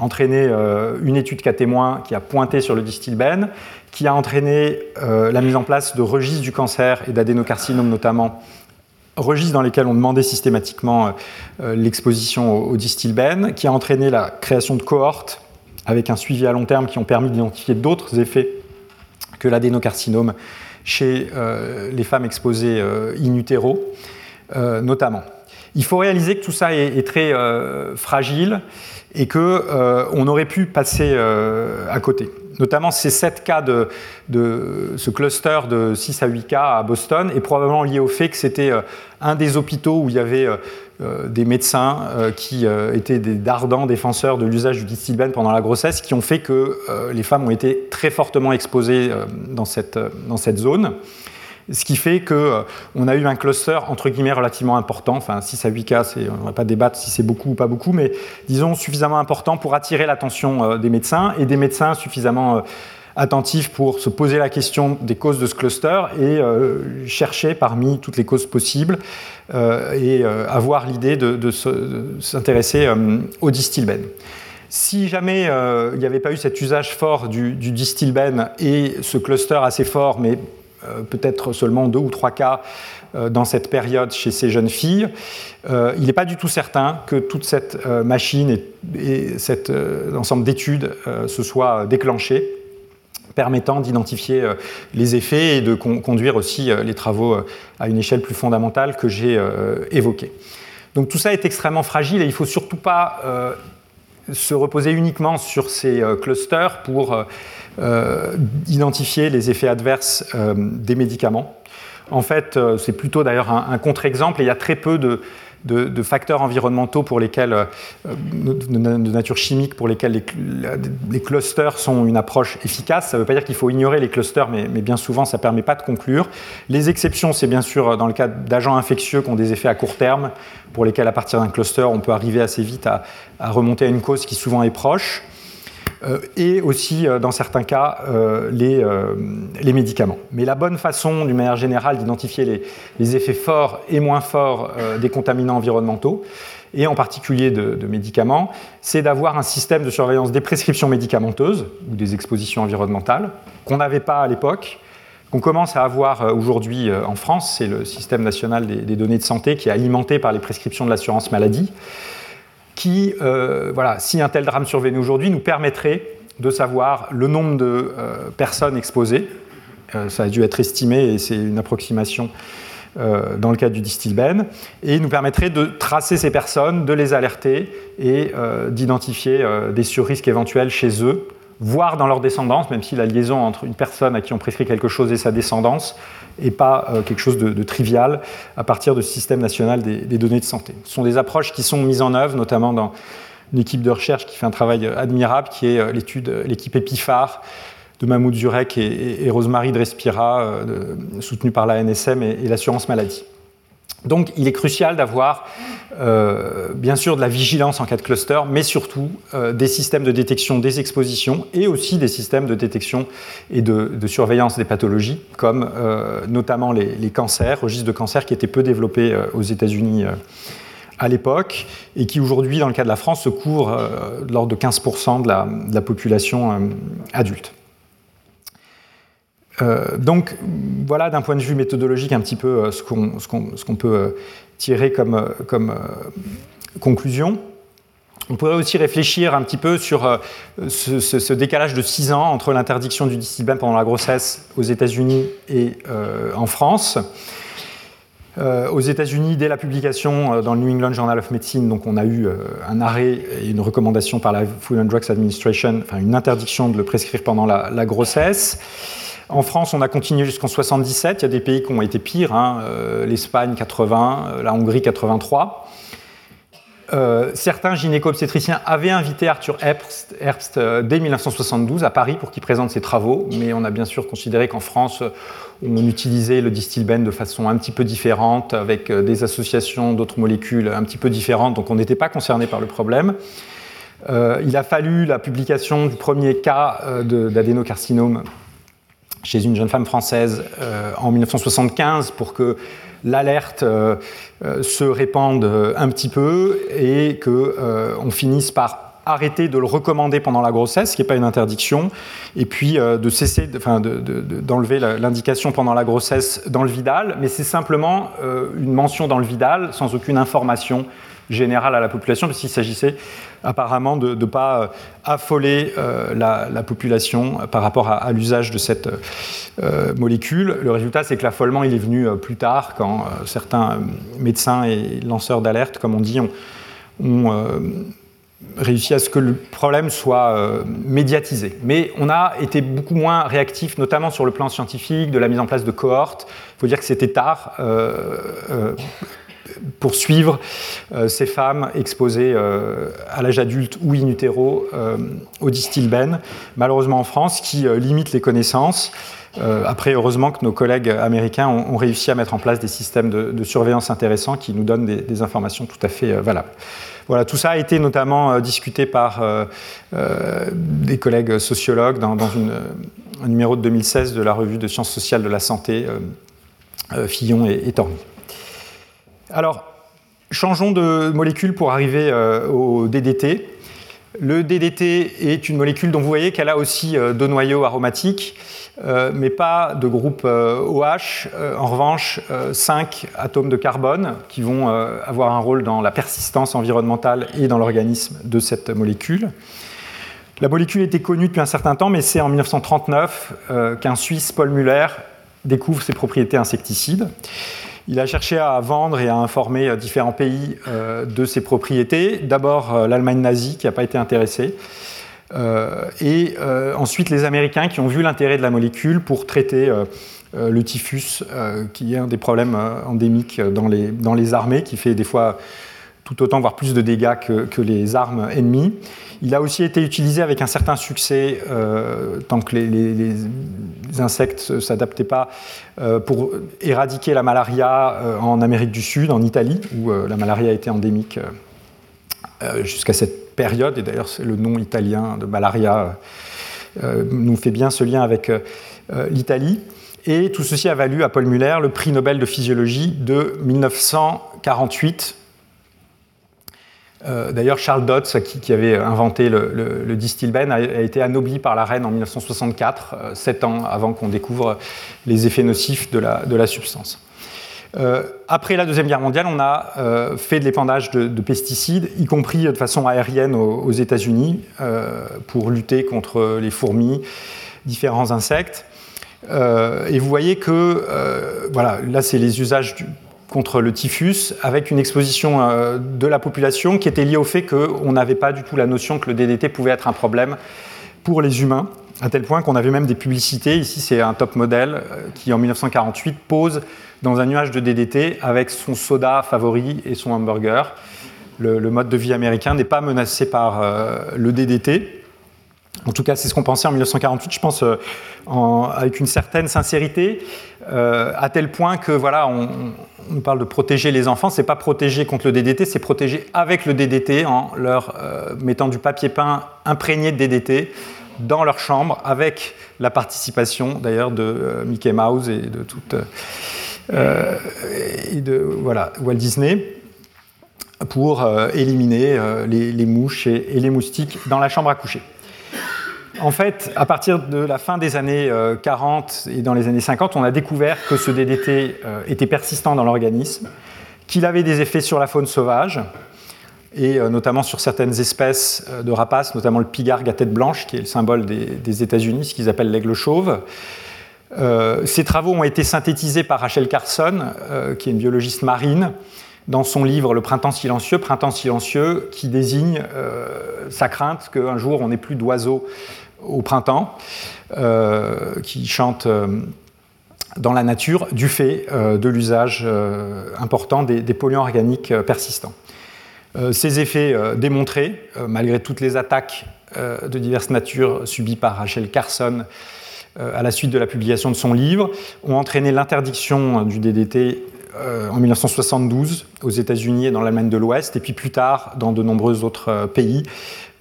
entraîné euh, une étude cas témoin qui a pointé sur le distilbène, qui a entraîné euh, la mise en place de registres du cancer et d'adénocarcinome notamment, registres dans lesquels on demandait systématiquement euh, l'exposition au, distilbène, qui a entraîné la création de cohortes avec un suivi à long terme qui ont permis d'identifier d'autres effets que l'adénocarcinome chez les femmes exposées in utero, notamment. Il faut réaliser que tout ça est très fragile et qu'on euh, aurait pu passer euh, à côté. Notamment ces 7 cas de, ce cluster de 6 à 8 cas à Boston est probablement lié au fait que c'était euh, un des hôpitaux où il y avait des médecins qui étaient des d'ardents défenseurs de l'usage du distilbène pendant la grossesse, qui ont fait que les femmes ont été très fortement exposées dans cette, dans cette zone. Ce qui fait qu'on euh, a eu un cluster entre guillemets relativement important, enfin 6 à 8 cas, on ne va pas débattre si c'est beaucoup ou pas beaucoup, mais disons suffisamment important pour attirer l'attention euh, des médecins et des médecins suffisamment euh, attentifs pour se poser la question des causes de ce cluster et chercher parmi toutes les causes possibles et avoir l'idée de, s'intéresser au distilbène. Si jamais il n'y avait pas eu cet usage fort du, du et ce cluster assez fort, mais peut-être seulement deux ou trois cas euh, dans cette période chez ces jeunes filles, euh, il n'est pas du tout certain que toute cette machine et, cet ensemble d'études se soient déclenchées permettant d'identifier les effets et de conduire aussi les travaux à une échelle plus fondamentale que j'ai évoquée. Donc tout ça est extrêmement fragile et il ne faut surtout pas se reposer uniquement sur ces clusters pour identifier les effets adverses des médicaments. En fait, c'est plutôt d'ailleurs un, contre-exemple et il y a très peu de, facteurs environnementaux pour lesquels, euh, de, nature chimique, pour lesquels les, clusters sont une approche efficace. Ça ne veut pas dire qu'il faut ignorer les clusters, mais, bien souvent, ça ne permet pas de conclure. Les exceptions, c'est bien sûr dans le cas d'agents infectieux qui ont des effets à court terme, pour lesquels, à partir d'un cluster, on peut arriver assez vite à remonter à une cause qui souvent est proche. Euh, et aussi, euh, dans certains cas, euh, les, les, médicaments. Mais la bonne façon, d'une manière générale, d'identifier les, effets forts et moins forts des contaminants environnementaux, et en particulier de, médicaments, c'est d'avoir un système de surveillance des prescriptions médicamenteuses ou des expositions environnementales qu'on n'avait pas à l'époque, qu'on commence à avoir aujourd'hui en France. C'est le système national des, données de santé qui est alimenté par les prescriptions de l'assurance maladie qui, euh, voilà, si un tel drame survenait aujourd'hui, nous permettrait de savoir le nombre de euh, personnes exposées. Euh, ça a dû être estimé et c'est une approximation dans le cadre du distilben, et nous permettrait de tracer ces personnes, de les alerter et d'identifier des surrisques éventuels chez eux, voire dans leur descendance, même si la liaison entre une personne à qui on prescrit quelque chose et sa descendance et pas euh, quelque chose de, trivial à partir du système national des, données de santé. Ce sont des approches qui sont mises en œuvre, notamment dans une équipe de recherche qui fait un travail admirable, qui est euh, l'étude, euh, l'équipe EPIFAR de Mahmoud Zurek et, et, Rosemary Drespira, soutenue par la NSM et l'assurance maladie. Donc il est crucial d'avoir euh, bien sûr de la vigilance en cas de cluster, mais surtout euh, des systèmes de détection des expositions et aussi des systèmes de détection et de, surveillance des pathologies, comme euh, notamment les, cancers, registres de cancer qui étaient peu développés aux États-Unis à l'époque et qui aujourd'hui, dans le cas de la France, se couvrent de l'ordre de 15% de la population adulte. Euh, donc voilà d'un point de vue méthodologique un petit peu euh, ce qu'on peut euh, tirer comme, conclusion. On pourrait aussi réfléchir un petit peu sur ce, décalage de 6 ans entre l'interdiction du distilbène pendant la grossesse aux États-Unis et en France. aux États-Unis, dès la publication dans le New England Journal of Medicine, donc on a eu un arrêt et une recommandation par la Food and Drugs Administration, enfin une interdiction de le prescrire pendant la grossesse. En France, on a continué jusqu'en 77. Il y a des pays qui ont été pires, hein. euh, l'Espagne 80, euh, la Hongrie 83. Euh, certains gynéco-obstétriciens avaient invité Arthur Herbst, dès 1972 à Paris pour qu'il présente ses travaux, mais on a bien sûr considéré qu'en France, on utilisait le distilben de façon un petit peu différente, avec des associations d'autres molécules un petit peu différentes, donc on n'était pas concerné par le problème. il a fallu la publication du premier cas d'adénocarcinome chez une jeune femme française euh, en 1975 pour que l'alerte euh, euh, se répande un petit peu et qu'on finisse par arrêter de le recommander pendant la grossesse, ce qui n'est pas une interdiction, et puis de cesser, d'enlever l'indication pendant la grossesse dans le Vidal, mais c'est simplement une mention dans le Vidal sans aucune information générale à la population, parce qu'il s'agissait apparemment de ne pas euh, affoler euh, la, population par rapport à, l'usage de cette euh, molécule. Le résultat, c'est que l'affolement, il est venu plus tard, quand certains médecins et lanceurs d'alerte, comme on dit, ont, réussi à ce que le problème soit médiatisé. Mais on a été beaucoup moins réactif, notamment sur le plan scientifique, de la mise en place de cohortes. Il faut dire que c'était tard ces femmes exposées euh, à l'âge adulte ou in utero euh, au distilben, malheureusement en France, qui limite les connaissances. après, heureusement que nos collègues américains ont, réussi à mettre en place des systèmes de, surveillance intéressants qui nous donnent des, informations tout à fait valables. Voilà, tout ça a été notamment discuté par des collègues sociologues dans, un numéro de 2016 de la revue de sciences sociales de la santé, Fillon et, et. Alors, changeons de molécule pour arriver euh, au DDT. Le DDT est une molécule dont vous voyez qu'elle a aussi euh, deux noyaux aromatiques, euh, mais pas de groupe OH. en revanche, cinq atomes de carbone qui vont avoir un rôle dans la persistance environnementale et dans l'organisme de cette molécule. La molécule était connue depuis un certain temps, mais c'est en 1939 qu'un Suisse, Paul Muller, découvre ses propriétés insecticides. Il a cherché à vendre et à informer différents pays de ses propriétés. D'abord l'Allemagne nazie qui n'a pas été intéressée. et ensuite les Américains qui ont vu l'intérêt de la molécule pour traiter le typhus, qui est un des problèmes endémiques dans les, dans les armées, qui fait des fois tout autant, voire plus de dégâts que, les armes ennemies. Il a aussi été utilisé avec un certain succès, euh, tant que les, insectes ne s'adaptaient pas, euh, pour éradiquer la malaria euh, en Amérique du Sud, en Italie, où la malaria était endémique jusqu'à cette période. Et d'ailleurs, le nom italien de malaria nous fait bien ce lien avec l'Italie. Et tout ceci a valu à Paul Muller le prix Nobel de physiologie de 1948 euh, d'ailleurs, Charles Dodds, qui, avait inventé le, le, distilben, a, été anobli par la reine en 1964, euh, sept ans avant qu'on découvre les effets nocifs de la, substance. Euh, après la Deuxième Guerre mondiale, on a fait de l'épandage de, pesticides, y compris de façon aérienne aux, États-Unis, pour lutter contre les fourmis, différents insectes. et vous voyez que, voilà, là c'est les usages du, contre le typhus, avec une exposition euh, de la population qui était liée au fait qu'on n'avait pas du tout la notion que le DDT pouvait être un problème pour les humains, à tel point qu'on avait même des publicités. Ici, c'est un top modèle euh, qui, en 1948, pose dans un nuage de DDT avec son soda favori et son hamburger. Le, mode de vie américain n'est pas menacé par euh, le DDT. En tout cas, c'est ce qu'on pensait en 1948, je pense, avec une certaine sincérité, à tel point que voilà, on, parle de protéger les enfants, c'est pas protéger contre le DDT, c'est protéger avec le DDT en leur euh, mettant du papier peint imprégné de DDT dans leur chambre, avec la participation d'ailleurs de euh, Mickey Mouse et de toute euh, et de voilà Walt Disney pour éliminer les, mouches et les moustiques dans la chambre à coucher. En fait, à partir de la fin des années 40 euh, et dans les années 50, on a découvert que ce DDT euh, était persistant dans l'organisme, qu'il avait des effets sur la faune sauvage, et euh, notamment sur certaines espèces de rapaces, notamment le pigargue à tête blanche, qui est le symbole des, États-Unis, ce qu'ils appellent l'aigle chauve. ces travaux ont été synthétisés par Rachel Carson, qui est une biologiste marine, dans son livre Le printemps silencieux, printemps silencieux, qui désigne sa crainte qu'un jour on n'ait plus d'oiseaux au printemps, euh, qui chantent euh, dans la nature du fait euh, de l'usage important des, polluants organiques persistants. ces effets démontrés, malgré toutes les attaques de diverses natures subies par Rachel Carson à la suite de la publication de son livre, ont entraîné l'interdiction du DDT en 1972 aux États-Unis et dans l'Allemagne de l'Ouest, et puis plus tard dans de nombreux autres pays,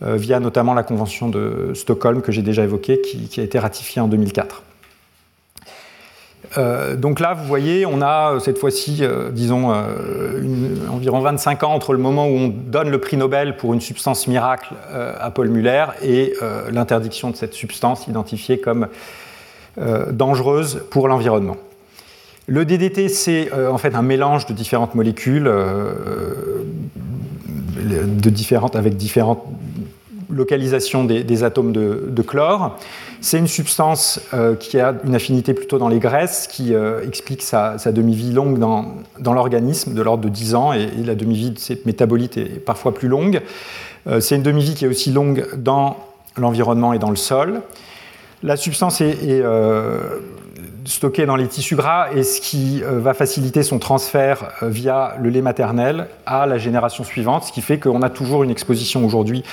via notamment la Convention de Stockholm que j'ai déjà évoquée, qui, a été ratifiée en 2004. Euh, donc là, vous voyez, on a euh, cette fois-ci, disons, environ 25 ans entre le moment où on donne le prix Nobel pour une substance miracle à Paul Muller et l'interdiction de cette substance identifiée comme dangereuse pour l'environnement. Le DDT, c'est en fait un mélange de différentes molécules, de différentes, avec différentes localisation des, atomes de, chlore. C'est une substance euh, qui a une affinité plutôt dans les graisses, qui euh, explique sa, demi-vie longue dans, l'organisme, de l'ordre de 10 ans, et, la demi-vie de ces métabolites est parfois plus longue. Euh, c'est une demi-vie qui est aussi longue dans l'environnement et dans le sol. La substance est stocké dans les tissus gras et ce qui euh, va faciliter son transfert euh, via le lait maternel à la génération suivante, ce qui fait qu'on a toujours une exposition aujourd'hui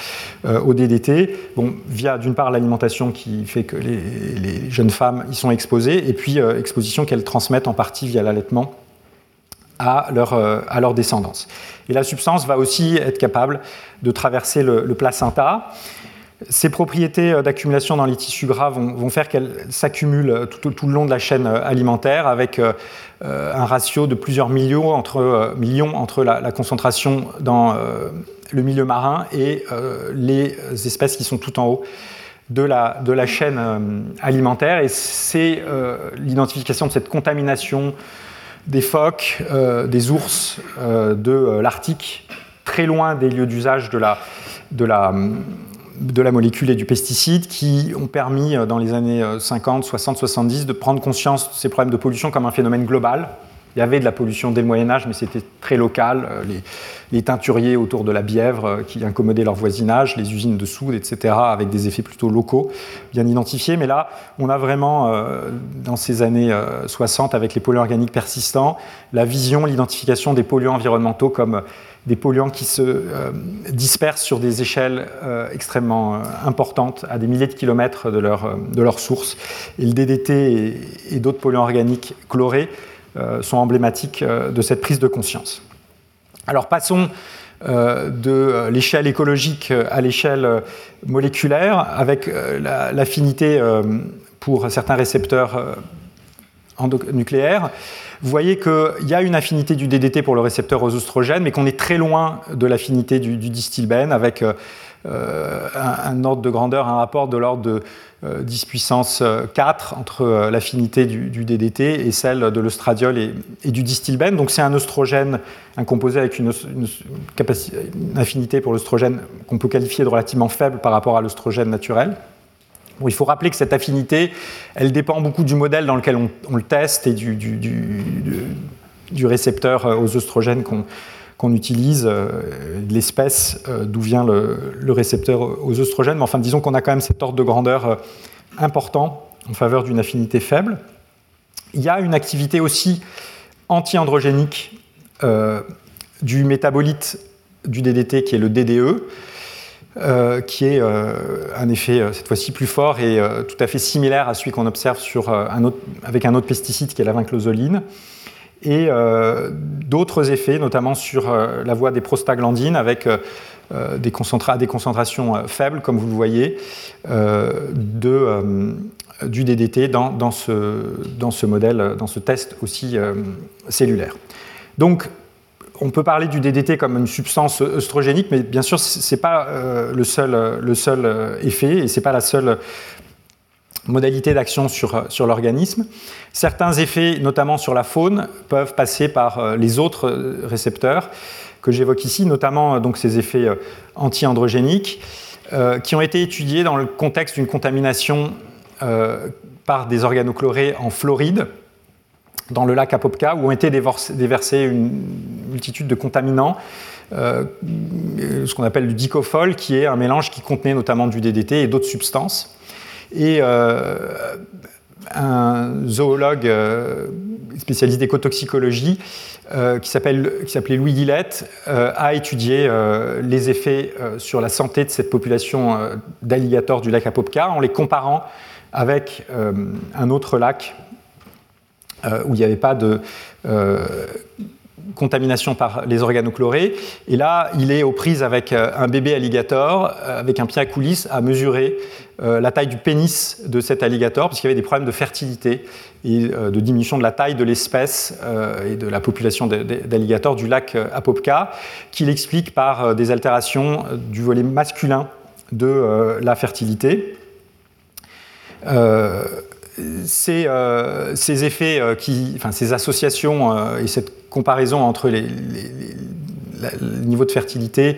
euh, au DDT, bon, via d'une part l'alimentation qui fait que les, jeunes femmes y sont exposées, et puis exposition qu'elles transmettent en partie via l'allaitement à leur, à leur descendance. Et la substance va aussi être capable de traverser le, le placenta. Ces propriétés euh, d'accumulation dans les tissus gras vont, faire qu'elles s'accumulent euh, tout, le long de la chaîne euh, alimentaire avec un ratio de plusieurs millions entre, millions entre la, concentration dans le milieu marin et les espèces qui sont tout en haut de la, de la chaîne alimentaire. Et c'est l'identification de cette contamination des phoques, des ours, de l'Arctique, très loin des lieux d'usage de la, de la de la molécule et du pesticide qui ont permis euh, dans les années 50, 60, 70 de prendre conscience de ces problèmes de pollution comme un phénomène global Il y avait de la pollution dès le Moyen Âge, mais c'était très local. Les, les, teinturiers autour de la Bièvre qui incommodaient leur voisinage, les usines de soude, etc., avec des effets plutôt locaux bien identifiés. Mais là, on a vraiment, dans ces années 60, avec les polluants organiques persistants, la vision, l'identification des polluants environnementaux comme des polluants qui se euh, dispersent sur des échelles euh, extrêmement euh, importantes, à des milliers de kilomètres de leur, source. Et le DDT et, d'autres polluants organiques chlorés sont emblématiques de cette prise de conscience. Alors passons de l'échelle écologique à l'échelle moléculaire, avec l'affinité pour certains récepteurs nucléaires. Vous voyez qu'il y a une affinité du DDT pour le récepteur aux oestrogènes, mais qu'on est très loin de l'affinité du, du avec euh, un, ordre de grandeur, un rapport de l'ordre de 10 euh, puissance 4 euh, entre l'affinité du, DDT et celle de l'ostradiol et, du distilbène. Donc c'est un oestrogène, un composé avec une, une affinité pour l'oestrogène qu'on peut qualifier de relativement faible par rapport à l'oestrogène naturel il faut rappeler que cette affinité, elle dépend beaucoup du modèle dans lequel on, le teste et du, récepteur euh, aux oestrogènes qu'on utilise, euh, l'espèce euh, d'où vient le, récepteur aux oestrogènes. Mais enfin, disons qu'on a quand même cet ordre de grandeur important en faveur d'une affinité faible. Il y a une activité aussi anti-androgénique du métabolite du DDT qui est le DDE. Euh, qui est euh, un effet euh, cette fois-ci plus fort et tout à fait similaire à celui qu'on observe sur, avec un autre pesticide qui est la vinclozoline, et d'autres effets, notamment sur la voie des prostaglandines, avec des, des, concentrations faibles, comme vous le voyez, de, du DDT dans, dans, ce, dans, ce, modèle, dans ce test aussi cellulaire. Donc, on peut parler du DDT comme une substance œstrogénique, mais bien sûr, ce n'est pas euh, le seul, euh, effet et ce n'est pas la seule modalité d'action sur, l'organisme. Certains effets, notamment sur la faune, peuvent passer par euh, les autres récepteurs que j'évoque ici, notamment donc, ces effets anti-androgéniques, qui ont été étudiés dans le contexte d'une contamination par des organochlorés en Floride dans le lac Apopka, où ont été déversés une multitude de contaminants, euh, ce qu'on appelle du dicofol, qui est un mélange qui contenait notamment du DDT et d'autres substances. Et euh, un zoologue euh, spécialiste d'écotoxicologie qui s'appelait Louis Guillette a étudié les effets sur la santé de cette population d'alligators du lac Apopka en les comparant avec un autre lac où il n'y avait pas de euh, contamination par les organochlorés. Et là, il est aux prises avec euh, un bébé alligator, avec un pied à coulisses, à mesurer la taille du pénis de cet alligator, puisqu'il y avait des problèmes de fertilité et de diminution de la taille de l'espèce et de la population d'alligators du lac Apopka, qu'il explique par des altérations du volet masculin de la fertilité ces, euh, ces, effets, euh, enfin, ces associations euh, et cette comparaison entre les, le niveau de fertilité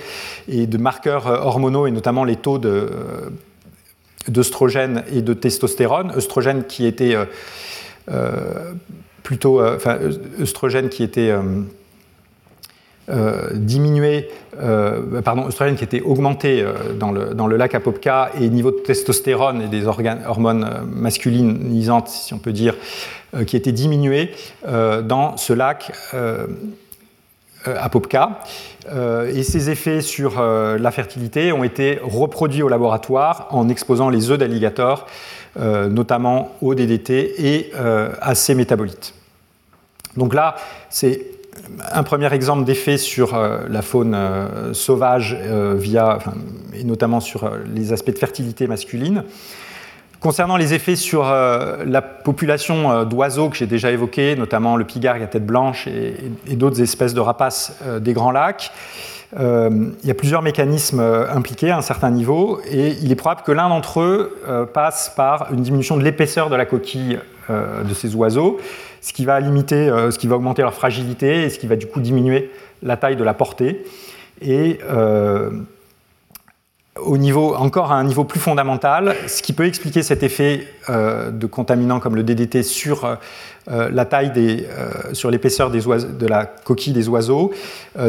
et de marqueurs hormonaux, et notamment les taux d'œstrogène et de testostérone, œstrogène qui plutôt, enfin, œstrogène qui était euh, diminué, euh, pardon, oestrogène qui était augmenté euh, dans, le, dans, le, lac Apopka et niveau de testostérone et des organes, hormones masculinisantes, si on peut dire, qui était diminué dans ce lac Apopka. et ces effets sur la fertilité ont été reproduits au laboratoire en exposant les œufs d'alligator, notamment au DDT et à ces métabolites. Donc là, c'est un premier exemple d'effet sur euh, la faune euh, sauvage, euh, via, et notamment sur les aspects de fertilité masculine. Concernant les effets sur la population d'oiseaux que j'ai déjà évoqués, notamment le pigargue à tête blanche et, d'autres espèces de rapaces des Grands Lacs, il y a plusieurs mécanismes impliqués à un certain niveau et il est probable que l'un d'entre eux passe par une diminution de l'épaisseur de la coquille de ces oiseaux ce qui va limiter, euh, ce qui va augmenter leur fragilité et ce qui va du coup diminuer la taille de la portée. Et euh, au niveau, encore à un niveau plus fondamental, ce qui peut expliquer cet effet de contaminants comme le DDT sur la taille sur l'épaisseur de la coquille des oiseaux,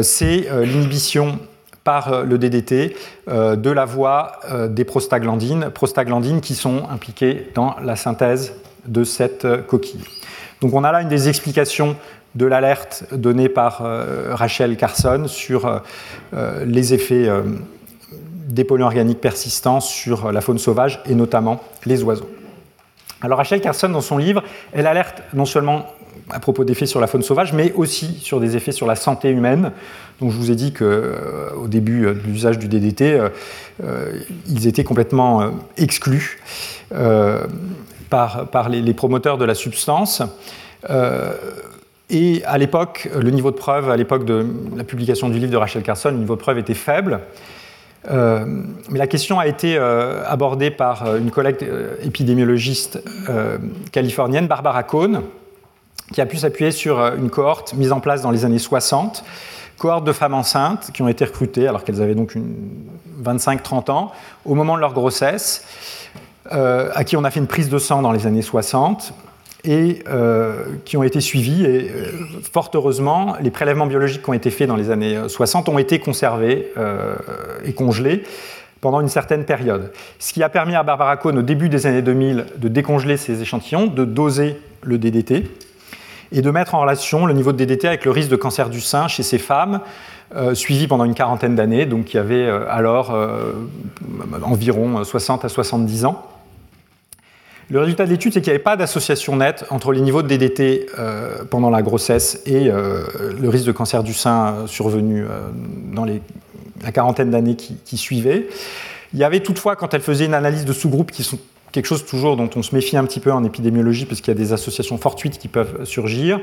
c'est l'inhibition par le DDT de la voie des prostaglandines, prostaglandines qui sont impliquées dans la synthèse de cette coquille. Donc on a là une des explications de l'alerte donnée par euh, Rachel Carson sur euh, euh, les effets des polluants organiques persistants sur la faune sauvage et notamment les oiseaux. Alors Rachel Carson, dans son livre, elle alerte non seulement à propos d'effets sur la faune sauvage, mais aussi sur des effets sur la santé humaine. Donc je vous ai dit qu'au début de l'usage du DDT, ils étaient complètement exclus par, les, promoteurs de la substance. Et à l'époque, le niveau de preuve, à l'époque de la publication du livre de Rachel Carson, le niveau de preuve était faible. Euh, mais la question a été euh, abordée par euh, une collègue épidémiologiste californienne, Barbara Cohn, qui a pu s'appuyer sur une cohorte mise en place dans les années 60, cohorte de femmes enceintes qui ont été recrutées alors qu'elles avaient donc 25-30 ans au moment de leur grossesse, à qui on a fait une prise de sang dans les années 60 et euh, qui ont été suivis. Et euh, fort heureusement, les prélèvements biologiques qui ont été faits dans les années 60 ont été conservés euh, et congelés pendant une certaine période. Ce qui a permis à Barbara Cohn, au début des années 2000, de décongeler ces échantillons, de doser le DDT et de mettre en relation le niveau de DDT avec le risque de cancer du sein chez ces femmes suivies pendant une quarantaine d'années, donc qui avaient alors environ 60 à 70 ans. Le résultat de l'étude, c'est qu'il n'y avait pas d'association nette entre les niveaux de DDT euh, pendant la grossesse et euh, le risque de cancer du sein euh, survenu dans la quarantaine d'années qui, qui, suivaient. Il y avait toutefois, quand elle faisait une analyse de sous-groupes, qui sont quelque chose toujours dont on se méfie un petit peu en épidémiologie, parce qu'il y a des associations fortuites qui peuvent surgir,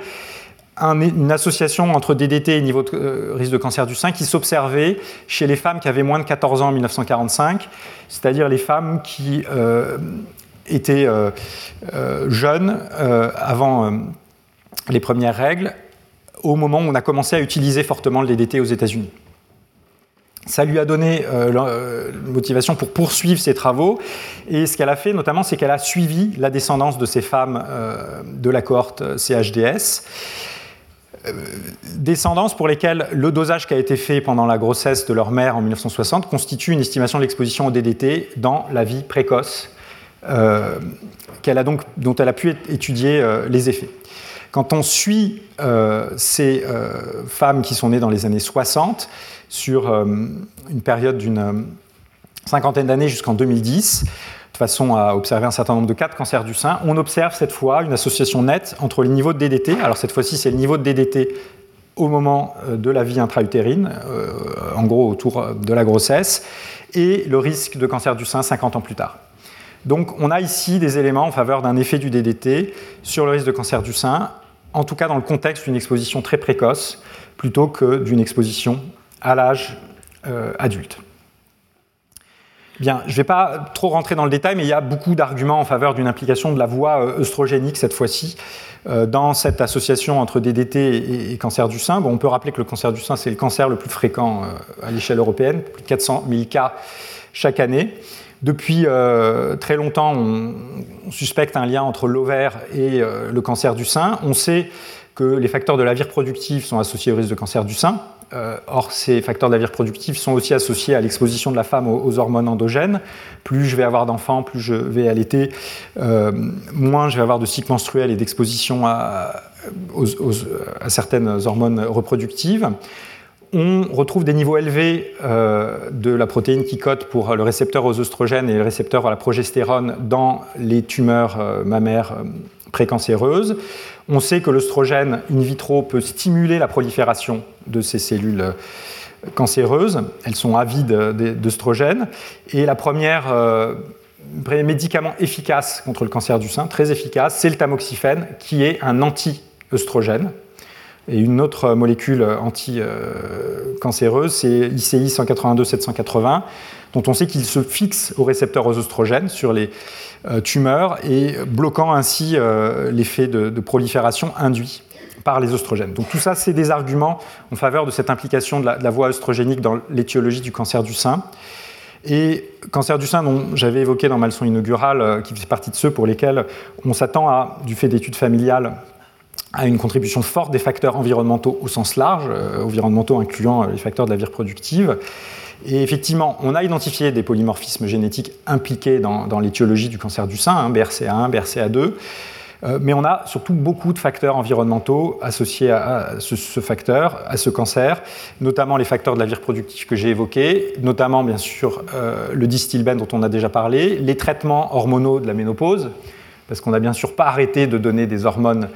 une association entre DDT et niveau de risque de cancer du sein qui s'observait chez les femmes qui avaient moins de 14 ans en 1945, c'est-à-dire les femmes qui euh, euh, jeune euh, avant les premières règles, au moment où on a commencé à utiliser fortement le DDT aux États-Unis. Ça lui a donné motivation pour poursuivre ses travaux. Et ce qu'elle a fait notamment, c'est qu'elle a suivi la descendance de ces femmes de la cohorte CHDS. Descendance pour lesquelles le dosage qui a été fait pendant la grossesse de leur mère en 1960 constitue une estimation de l'exposition au DDT dans la vie précoce euh, dont elle a pu étudier euh, les effets. Quand on suit euh, ces femmes qui sont nées dans les années 60 sur une période d'une cinquantaine d'années jusqu'en 2010, façon à observer un certain nombre de cas de cancer du sein, on observe cette fois une association nette entre les niveaux de DDT, alors cette fois-ci c'est le niveau de DDT au moment de la vie intra-utérine, en gros autour de la grossesse, et le risque de cancer du sein 50 ans plus tard. Donc on a ici des éléments en faveur d'un effet du DDT sur le risque de cancer du sein, en tout cas dans le contexte d'une exposition très précoce, plutôt que d'une exposition à l'âge euh, adulte. Bien, je ne vais pas trop rentrer dans le détail, mais il y a beaucoup d'arguments en faveur d'une implication de la voie euh, œstrogénique cette fois-ci euh, dans cette association entre DDT et, cancer du sein. On peut rappeler que le cancer du sein, c'est le cancer le plus fréquent à l'échelle européenne, plus de 400 000 cas chaque année. Depuis euh, très longtemps, on, suspecte un lien entre l'ovaire et euh, le cancer du sein. On sait que les facteurs de la vie reproductive sont associés au risque de cancer du sein. Euh, or, ces facteurs de la vie reproductive sont aussi associés à l'exposition de la femme aux, hormones endogènes. Plus je vais avoir d'enfants, plus je vais allaiter, moins je vais avoir de cycle menstruel et d'exposition à, certaines hormones reproductives on retrouve des niveaux élevés euh, de la protéine qui code pour le récepteur aux oestrogènes et le récepteur à la progestérone dans les tumeurs euh, mammaires euh, précancéreuses. On sait que l'œstrogène in vitro peut stimuler la prolifération de ces cellules cancéreuses. Elles sont avides d'œstrogène. Et la première premier médicament efficace contre le cancer du sein, très efficace, c'est le tamoxifène, qui est un anti-œstrogène, et une autre molécule anti-cancéreuse, c'est ICI 182-780, dont on sait qu'il se fixe au récepteur aux oestrogènes sur les euh, tumeurs et bloquant ainsi euh, l'effet de, prolifération induit par les oestrogènes. Donc tout ça, c'est des arguments en faveur de cette implication de la, voie œstrogénique dans l'étiologie du cancer du sein. Et cancer du sein, dont j'avais évoqué dans ma leçon inaugurale, qui fait partie de ceux pour lesquels on s'attend à, du fait d'études familiales, à une contribution forte des facteurs environnementaux au sens large, environnementaux incluant les facteurs de la vie reproductive. Et effectivement, on a identifié des polymorphismes génétiques impliqués dans, l'étiologie du cancer du sein, hein, BRCA1, BRCA2, euh, mais on a surtout beaucoup de facteurs environnementaux associés à, ce, facteur, à ce cancer, notamment les facteurs de la vie reproductive que j'ai évoqués, notamment bien sûr euh, le distilbène dont on a déjà parlé, les traitements hormonaux de la ménopause, parce qu'on n'a bien sûr pas arrêté de donner des hormones euh,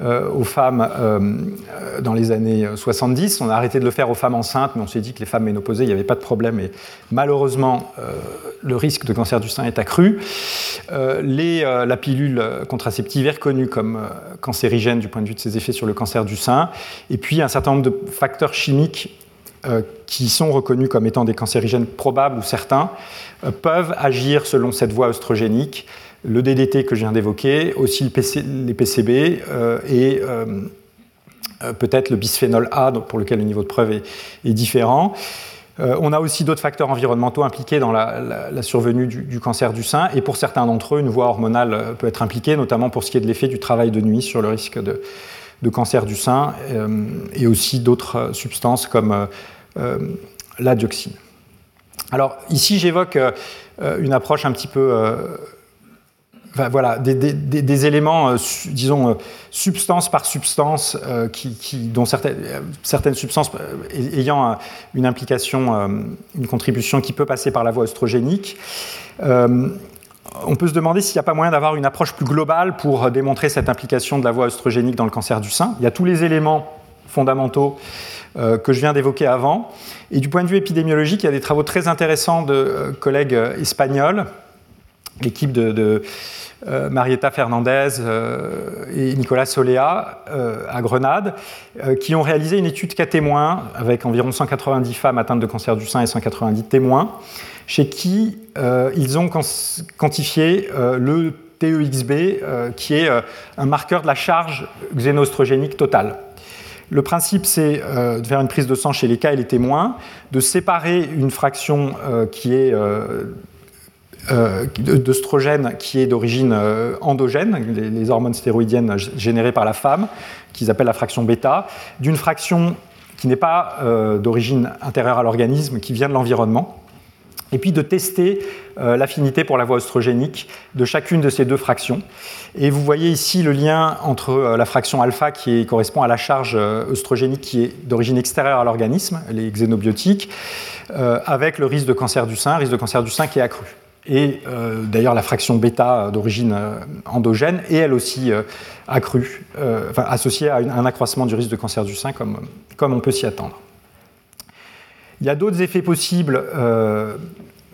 aux femmes euh, dans les années 70. On a arrêté de le faire aux femmes enceintes, mais on s'est dit que les femmes ménopausées, il n'y avait pas de problème. Et malheureusement, euh, le risque de cancer du sein est accru. la pilule contraceptive est reconnue comme cancérigène du point de vue de ses effets sur le cancer du sein. Et puis un certain nombre de facteurs chimiques qui sont reconnus comme étant des cancérigènes probables ou certains, peuvent agir selon cette voie oestrogénique le DDT que je viens d'évoquer, aussi les PCB euh, et euh, euh, peut-être le bisphénol A, pour lequel le niveau de preuve est, différent. on a aussi d'autres facteurs environnementaux impliqués dans la, survenue du, cancer du sein, et pour certains d'entre eux, une voie hormonale peut être impliquée, notamment pour ce qui est de l'effet du travail de nuit sur le risque de, cancer du sein, et aussi d'autres substances comme la dioxine. Alors ici, j'évoque une approche un petit peu voilà, des, éléments, euh, disons, euh, substance par substance, euh, dont certaines, certaines substances ayant une implication, une contribution qui peut passer par la voie oestrogénique. on peut se demander s'il n'y a pas moyen d'avoir une approche plus globale pour démontrer cette implication de la voie oestrogénique dans le cancer du sein. Il y a tous les éléments fondamentaux que je viens d'évoquer avant. Et du point de vue épidémiologique, il y a des travaux très intéressants de collègues espagnols, l'équipe de euh, Marietta Fernandez euh, et Nicolas Solea euh, à Grenade, qui ont réalisé une étude cas témoins avec environ 190 femmes atteintes de cancer du sein et 190 témoins, chez qui ils ont quantifié le TEXB, qui est un marqueur de la charge xénostrogénique totale. Le principe, c'est de faire une prise de sang chez les cas et les témoins, de séparer une fraction qui est d'œstrogène qui est d'origine euh, endogène, les, hormones stéroïdiennes générées par la femme, qu'ils appellent la fraction bêta, d'une fraction qui n'est pas euh, d'origine intérieure à l'organisme, qui vient de l'environnement, et puis de tester l'affinité pour la voie oestrogénique de chacune de ces deux fractions. Et vous voyez ici le lien entre la fraction alpha qui correspond à la charge oestrogénique qui est d'origine extérieure à l'organisme, les xénobiotiques, avec le risque de cancer du sein, risque de cancer du sein qui est accru et euh, d'ailleurs la fraction bêta d'origine euh, endogène est elle aussi euh, accrue, associée à un accroissement du risque de cancer du sein comme, comme on peut s'y attendre. Il y a d'autres effets possibles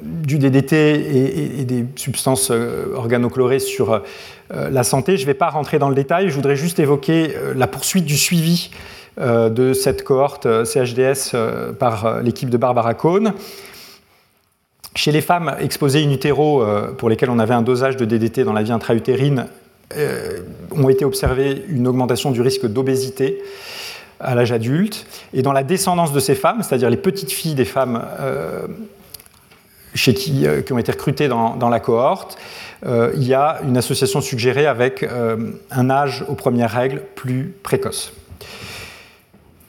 du DDT et, des substances organochlorées sur la santé. Je ne vais pas rentrer dans le détail, je voudrais juste évoquer la poursuite du suivi de cette cohorte CHDS par l'équipe de Barbara Cohn. Chez les femmes exposées in utero, euh, pour lesquelles on avait un dosage de DDT dans la vie intra-utérine, euh, ont été observées une augmentation du risque d'obésité à l'âge adulte. Et dans la descendance de ces femmes, c'est-à-dire les petites filles des femmes euh, qui, ont été recrutées dans, la cohorte, il y a une association suggérée avec un âge aux premières règles plus précoce.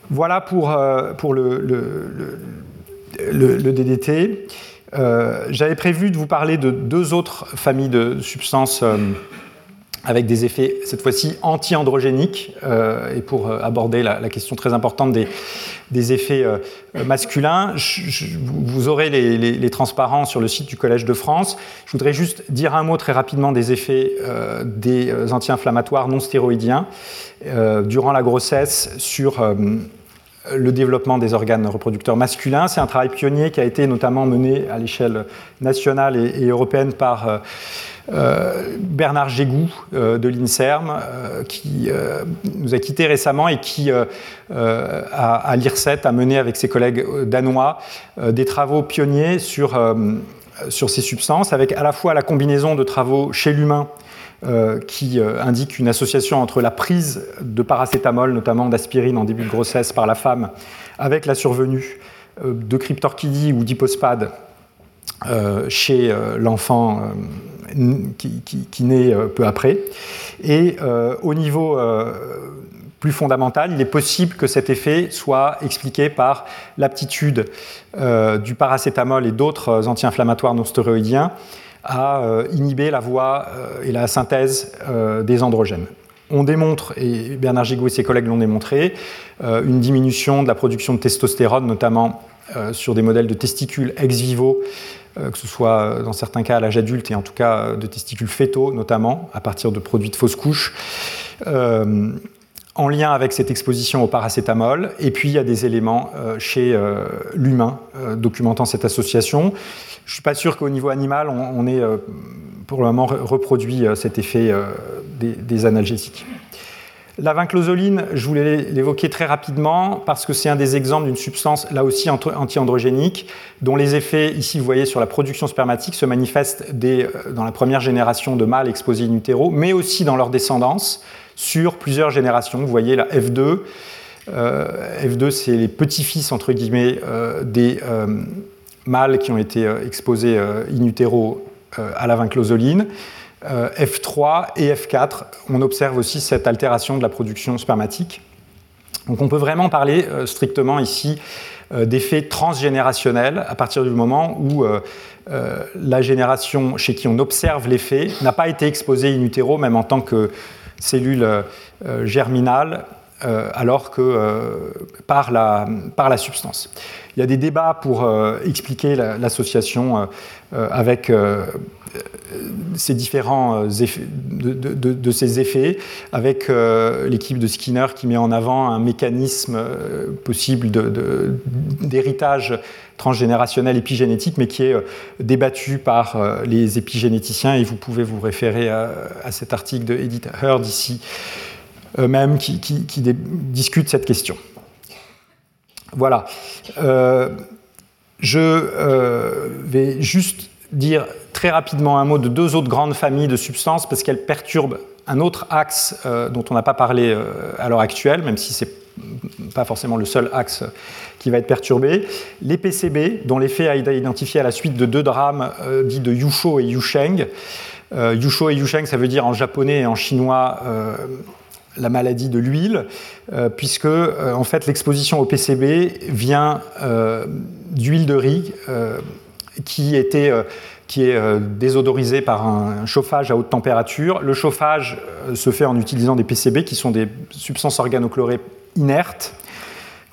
Voilà pour, le DDT. Euh, j'avais prévu de vous parler de deux autres familles de substances euh, avec des effets, cette fois-ci anti-androgéniques, euh, et pour aborder la, question très importante des, effets masculins. vous aurez les, transparents sur le site du Collège de France. Je voudrais juste dire un mot très rapidement des effets des anti-inflammatoires non stéroïdiens durant la grossesse sur le développement des organes reproducteurs masculins. C'est un travail pionnier qui a été notamment mené à l'échelle nationale et, européenne par euh, euh, Bernard Gégou euh, de l'INSERM, qui nous a quittés récemment et qui, à, à l'IRSET, a mené avec ses collègues danois des travaux pionniers sur, sur ces substances, avec à la fois la combinaison de travaux chez l'humain euh, qui euh, indique une association entre la prise de paracétamol, notamment d'aspirine en début de grossesse par la femme, avec la survenue euh, de cryptorchidie ou d'hypospade chez l'enfant qui, qui, naît peu après. Et au niveau plus fondamental, il est possible que cet effet soit expliqué par l'aptitude du paracétamol et d'autres anti-inflammatoires non stéroïdiens à inhiber la voie et la synthèse des androgènes on démontre, et Bernard Gigot et ses collègues l'ont démontré, euh, une diminution de la production de testostérone, notamment euh, sur des modèles de testicules ex vivo, euh, que ce soit dans certains cas à l'âge adulte et en tout cas de testicules fétaux, notamment à partir de produits de fausse couche en lien avec cette exposition au paracétamol. Et puis, il y a des éléments chez l'humain documentant cette association. Je ne suis pas sûr qu'au niveau animal, on, ait pour le moment reproduit cet effet des, analgésiques. La vinclosoline, je voulais l'évoquer très rapidement parce que c'est un des exemples d'une substance là aussi anti-androgénique dont les effets, ici vous voyez sur la production spermatique, se manifestent euh, dans la première génération de mâles exposés in utero, mais aussi dans leur descendance sur plusieurs générations. Vous voyez la F2. Euh, F2, c'est les petits-fils, entre guillemets, euh, des mâles qui ont été exposés in utero à la vinclosoline. Euh, F3 et F4, on observe aussi cette altération de la production spermatique. Donc on peut vraiment parler euh, strictement ici euh, d'effet transgénérationnel à partir du moment où la génération chez qui on observe l'effet n'a pas été exposée in utero, même en tant que cellule germinale, alors que par la, par la substance. Il y a des débats pour expliquer l'association avec ces différents euh, effets, de, ces effets, avec euh, l'équipe de Skinner qui met en avant un mécanisme euh, possible d'héritage transgénérationnel épigénétique, mais qui est débattu par les épigénéticiens, et vous pouvez vous référer à, cet article de Edith Heard ici, même qui, qui, discute cette question. Voilà. je vais juste dire très rapidement un mot de deux autres grandes familles de substances parce qu'elles perturbent un autre axe euh, dont on n'a pas parlé euh, à l'heure actuelle, même si ce n'est pas forcément le seul axe qui va être perturbé. Les PCB, dont l'effet a été identifié à la suite de deux drames euh, dits de Yusho et Yusheng. Yusho et Yusheng, ça veut dire en japonais et en chinois la maladie de l'huile, puisque en fait l'exposition au PCB vient d'huile de riz qui était qui est euh, désodorisé par un chauffage à haute température. Le chauffage euh, se fait en utilisant des PCB, qui sont des substances organochlorées inertes,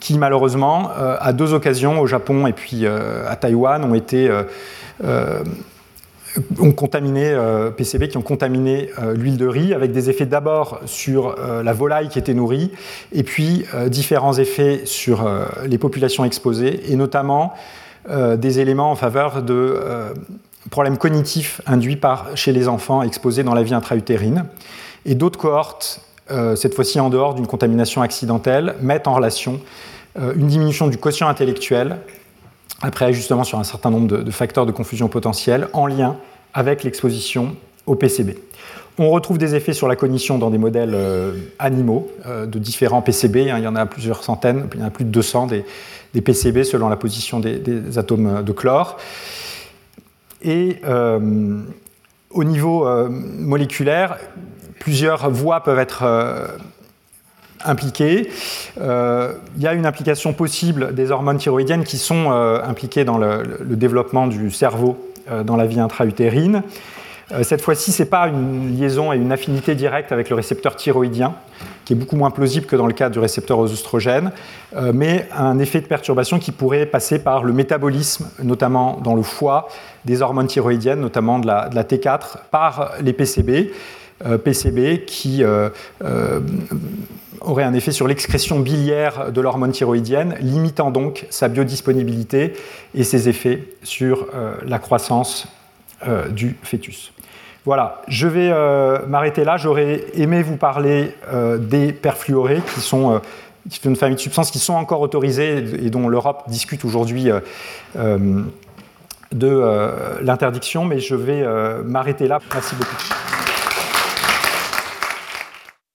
qui malheureusement, euh, à deux occasions, au Japon et puis à Taïwan, ont été ont contaminé PCB, qui ont contaminé l'huile de riz, avec des effets d'abord sur la volaille qui était nourrie, et puis différents effets sur les populations exposées, et notamment des éléments en faveur de problèmes cognitifs induits par, chez les enfants exposés dans la vie intra-utérine. Et d'autres cohortes, euh, cette fois-ci en dehors d'une contamination accidentelle, mettent en relation euh, une diminution du quotient intellectuel, après ajustement sur un certain nombre de, facteurs de confusion potentielle, en lien avec l'exposition au PCB. On retrouve des effets sur la cognition dans des modèles euh, animaux de différents PCB. Hein. il y en a plusieurs centaines, il y en a plus de 200 des, PCB selon la position des atomes de chlore. Et euh, au niveau euh, moléculaire, plusieurs voies peuvent être euh, impliquées. il y a une implication possible des hormones thyroïdiennes qui sont impliquées dans le, développement du cerveau dans la vie intra-utérine. cette fois-ci, ce n'est pas une liaison et une affinité directe avec le récepteur thyroïdien, qui est beaucoup moins plausible que dans le cas du récepteur aux oestrogènes, euh, mais un effet de perturbation qui pourrait passer par le métabolisme, notamment dans le foie, des hormones thyroïdiennes, notamment de la, T4, par les PCB. Euh, PCB qui euh, aurait un effet sur l'excrétion biliaire de l'hormone thyroïdienne, limitant donc sa biodisponibilité et ses effets sur la croissance du fœtus. Voilà, je vais euh, m'arrêter là. J'aurais aimé vous parler euh, des perfluorés, qui sont euh, une famille de substances qui sont encore autorisées et dont l'Europe discute aujourd'hui de l'interdiction, mais je vais m'arrêter là. Merci beaucoup.